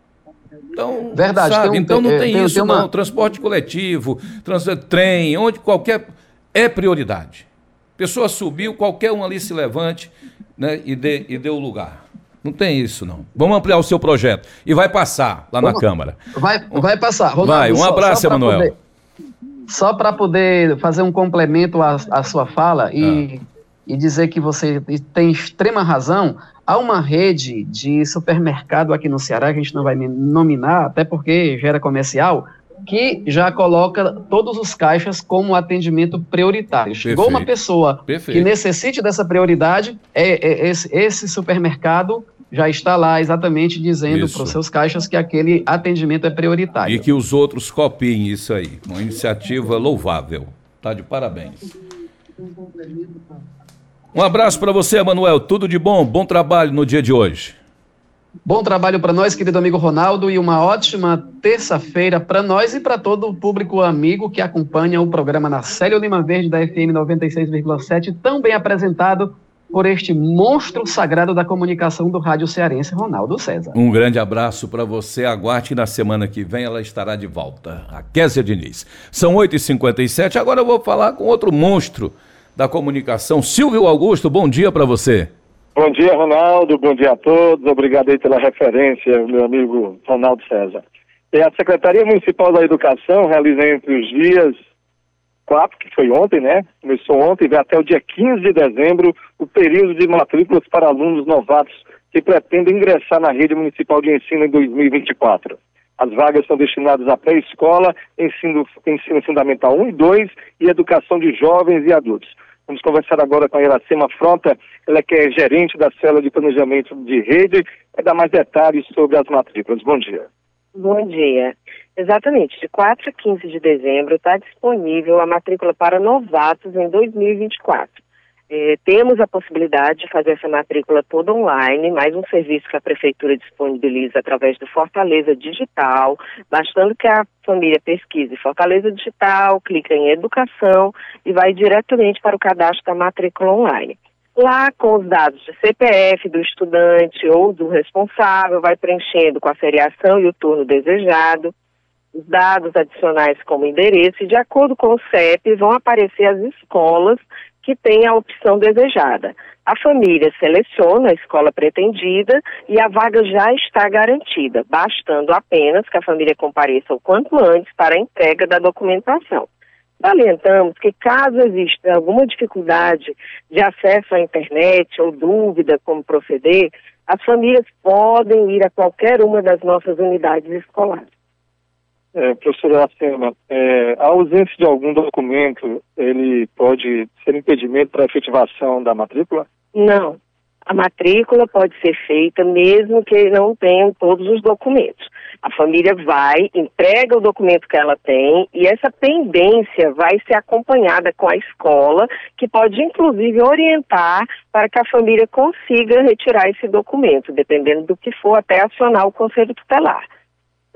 Então, Verdade, sabe? Um, então não tem, tem isso, tem uma... não. Transporte coletivo, trans... trem, onde qualquer. É prioridade. Pessoa subiu, qualquer um ali se levante né, e, dê, e dê o lugar. Não tem isso, não. Vamos ampliar o seu projeto. E vai passar lá Vamos, na Câmara. Vai, vai passar. Ronaldo, vai, um abraço, Emanuel. Poder, só para poder fazer um complemento à, à sua fala e, ah. e dizer que você tem extrema razão, Há uma rede de supermercado aqui no Ceará, que a gente não vai nominar, até porque gera comercial, que já coloca todos os caixas como atendimento prioritário. Chegou uma pessoa Perfeito. que necessite dessa prioridade, é, é esse, esse, supermercado já está lá exatamente dizendo para os seus caixas que aquele atendimento é prioritário. E que os outros copiem isso aí. Uma iniciativa louvável. Tá de parabéns. Um abraço para você, Manuel. Tudo de bom, bom trabalho no dia de hoje. Bom trabalho para nós, querido amigo Ronaldo, e uma ótima terça-feira para nós e para todo o público amigo que acompanha o programa na Célio Lima Verde da FM 96,7, tão bem apresentado por este monstro sagrado da comunicação do rádio cearense, Ronaldo César. Um grande abraço para você. Aguarde na semana que vem ela estará de volta. A Kézia Diniz. São 8h57. Agora eu vou falar com outro monstro da comunicação. Silvio Augusto, bom dia para você. Bom dia, Ronaldo. Bom dia a todos. Obrigado aí pela referência, meu amigo Ronaldo César. E a Secretaria Municipal da Educação realiza entre os dias 4, que foi ontem, né? Começou ontem, vai até o dia 15 de dezembro, o período de matrículas para alunos novatos que pretendem ingressar na rede municipal de ensino em 2024. As vagas são destinadas à pré-escola, ensino, ensino fundamental 1 e 2 e educação de jovens e adultos. Vamos conversar agora com a Iracema Fronta, ela que é gerente da célula de planejamento de rede, vai dar mais detalhes sobre as matrículas. Bom dia. Bom dia. Exatamente, de 4 a 15 de dezembro está disponível a matrícula para novatos em 2024. É, temos a possibilidade de fazer essa matrícula toda online, mais um serviço que a Prefeitura disponibiliza através do Fortaleza Digital, bastando que a família pesquise Fortaleza Digital, clica em Educação e vai diretamente para o cadastro da matrícula online. Lá, com os dados de CPF do estudante ou do responsável, vai preenchendo com a feriação e o turno desejado, os dados adicionais como endereço e, de acordo com o CEP, vão aparecer as escolas que tem a opção desejada. A família seleciona a escola pretendida e a vaga já está garantida, bastando apenas que a família compareça o quanto antes para a entrega da documentação. Salientamos que caso exista alguma dificuldade de acesso à internet ou dúvida como proceder, as famílias podem ir a qualquer uma das nossas unidades escolares. É, professora Acema, é, a ausência de algum documento, ele pode ser impedimento para a efetivação da matrícula? Não. A matrícula pode ser feita mesmo que não tenham todos os documentos. A família vai, entrega o documento que ela tem e essa pendência vai ser acompanhada com a escola, que pode inclusive orientar para que a família consiga retirar esse documento, dependendo do que for, até acionar o conselho tutelar.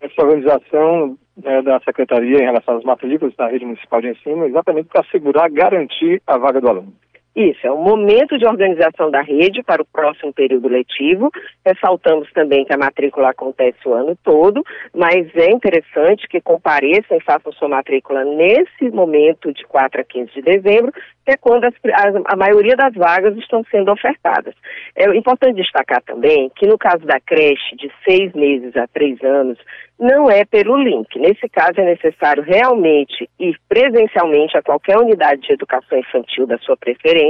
Essa organização né, da Secretaria em relação às matrículas da rede municipal de ensino, exatamente para assegurar, garantir a vaga do aluno. Isso, é o momento de organização da rede para o próximo período letivo. Ressaltamos também que a matrícula acontece o ano todo, mas é interessante que compareçam e façam sua matrícula nesse momento de 4 a 15 de dezembro, que é quando as, a, a, maioria das vagas estão sendo ofertadas. É importante destacar também que no caso da creche de seis meses a três anos, não é pelo link. Nesse caso, é necessário realmente ir presencialmente a qualquer unidade de educação infantil da sua preferência,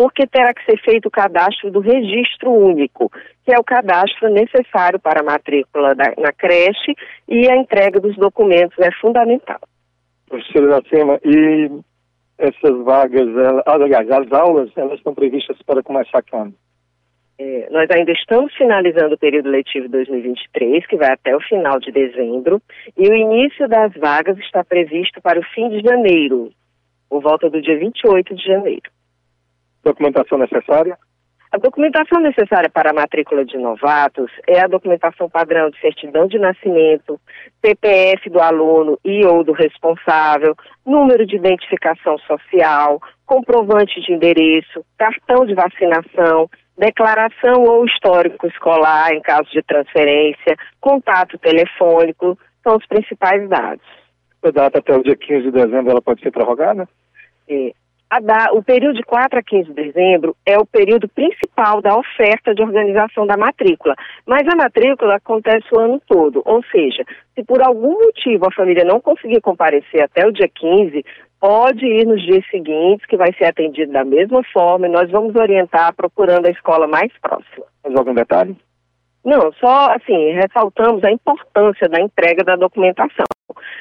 porque terá que ser feito o cadastro do registro único, que é o cadastro necessário para a matrícula da, na creche e a entrega dos documentos é fundamental. Professora Iracema, e essas vagas, aliás, as aulas, elas estão previstas para começar quando? É, nós ainda estamos finalizando o período letivo 2023, que vai até o final de dezembro, e o início das vagas está previsto para o fim de janeiro, por volta do dia 28 de janeiro. Documentação necessária? A documentação necessária para a matrícula de novatos é a documentação padrão de certidão de nascimento, CPF do aluno e ou do responsável, número de identificação social, comprovante de endereço, cartão de vacinação, declaração ou histórico escolar em caso de transferência, contato telefônico, são os principais dados. A data até o dia 15 de dezembro ela pode ser prorrogada? É. Da, o período de 4 a 15 de dezembro é o período principal da oferta de organização da matrícula, mas a matrícula acontece o ano todo, ou seja, se por algum motivo a família não conseguir comparecer até o dia 15, pode ir nos dias seguintes, que vai ser atendido da mesma forma, e nós vamos orientar procurando a escola mais próxima. Mais algum detalhe? Não, só assim, ressaltamos a importância da entrega da documentação.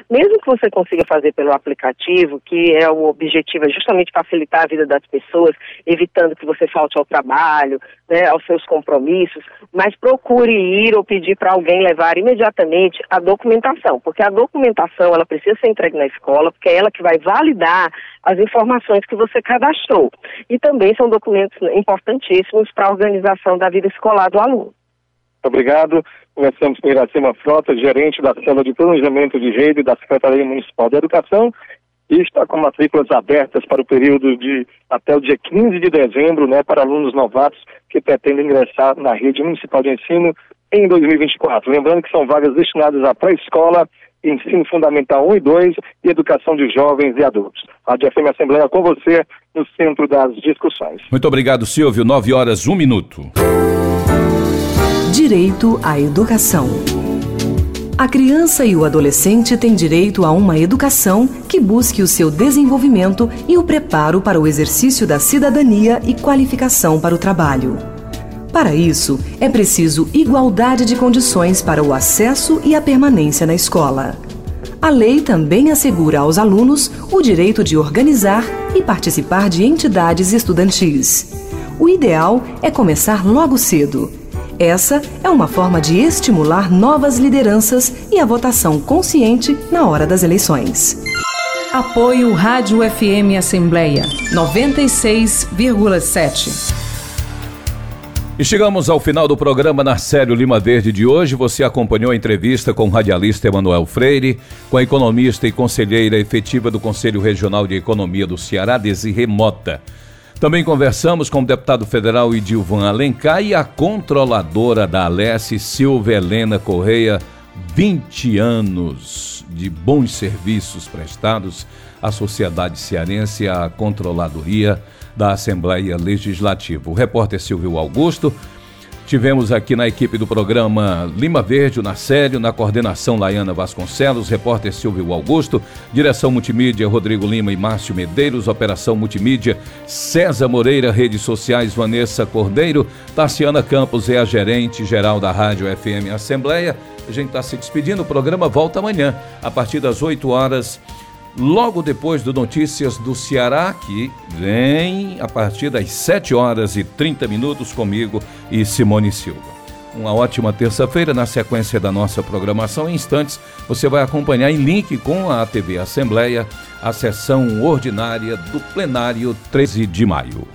Mesmo que você consiga fazer pelo aplicativo, que é o objetivo é justamente facilitar a vida das pessoas, evitando que você falte ao trabalho, né, aos seus compromissos, mas procure ir ou pedir para alguém levar imediatamente a documentação, porque a documentação ela precisa ser entregue na escola, porque é ela que vai validar as informações que você cadastrou. E também são documentos importantíssimos para a organização da vida escolar do aluno. Obrigado. Conversamos com Iracema Frota, gerente da Célula de Planejamento de Rede da Secretaria Municipal de Educação, e está com matrículas abertas para o período de até o dia 15 de dezembro, né, para alunos novatos que pretendem ingressar na rede municipal de ensino em 2024. Lembrando que são vagas destinadas à pré-escola, ensino fundamental 1 e 2 e educação de jovens e adultos. A FM Assembleia com você no centro das discussões. Muito obrigado, Silvio. 9 horas, 1 minuto. Direito à educação. A criança e o adolescente têm direito a uma educação que busque o seu desenvolvimento e o preparo para o exercício da cidadania e qualificação para o trabalho. Para isso, é preciso igualdade de condições para o acesso e a permanência na escola. A lei também assegura aos alunos o direito de organizar e participar de entidades estudantis. O ideal é começar logo cedo essa é uma forma de estimular novas lideranças e a votação consciente na hora das eleições. Apoio Rádio FM Assembleia 96,7. E chegamos ao final do programa Narcélio Lima Verde de hoje. Você acompanhou a entrevista com o radialista Emanuel Freire, com a economista e conselheira efetiva do Conselho Regional de Economia do Ceará, Desirê Mota. Também conversamos com o deputado federal Idilvan Alencar e a controladora da Alesse, Silvia Helena Correia, 20 anos de bons serviços prestados à sociedade cearense, à controladoria, da Assembleia Legislativa. O repórter Silvio Augusto Tivemos aqui na equipe do programa Lima Verde, na Sério, na coordenação Laiana Vasconcelos, repórter Silvio Augusto, direção multimídia Rodrigo Lima e Márcio Medeiros, operação multimídia César Moreira, redes sociais Vanessa Cordeiro, Tarciana Campos é a gerente geral da Rádio FM Assembleia. A gente está se despedindo, o programa volta amanhã, a partir das 8 horas logo depois do Notícias do Ceará, que vem a partir das 7 horas e 30 minutos comigo e Simone Silva. Uma ótima terça-feira na sequência da nossa programação. Em instantes, você vai acompanhar em link com a TV Assembleia a sessão ordinária do plenário 13 de maio.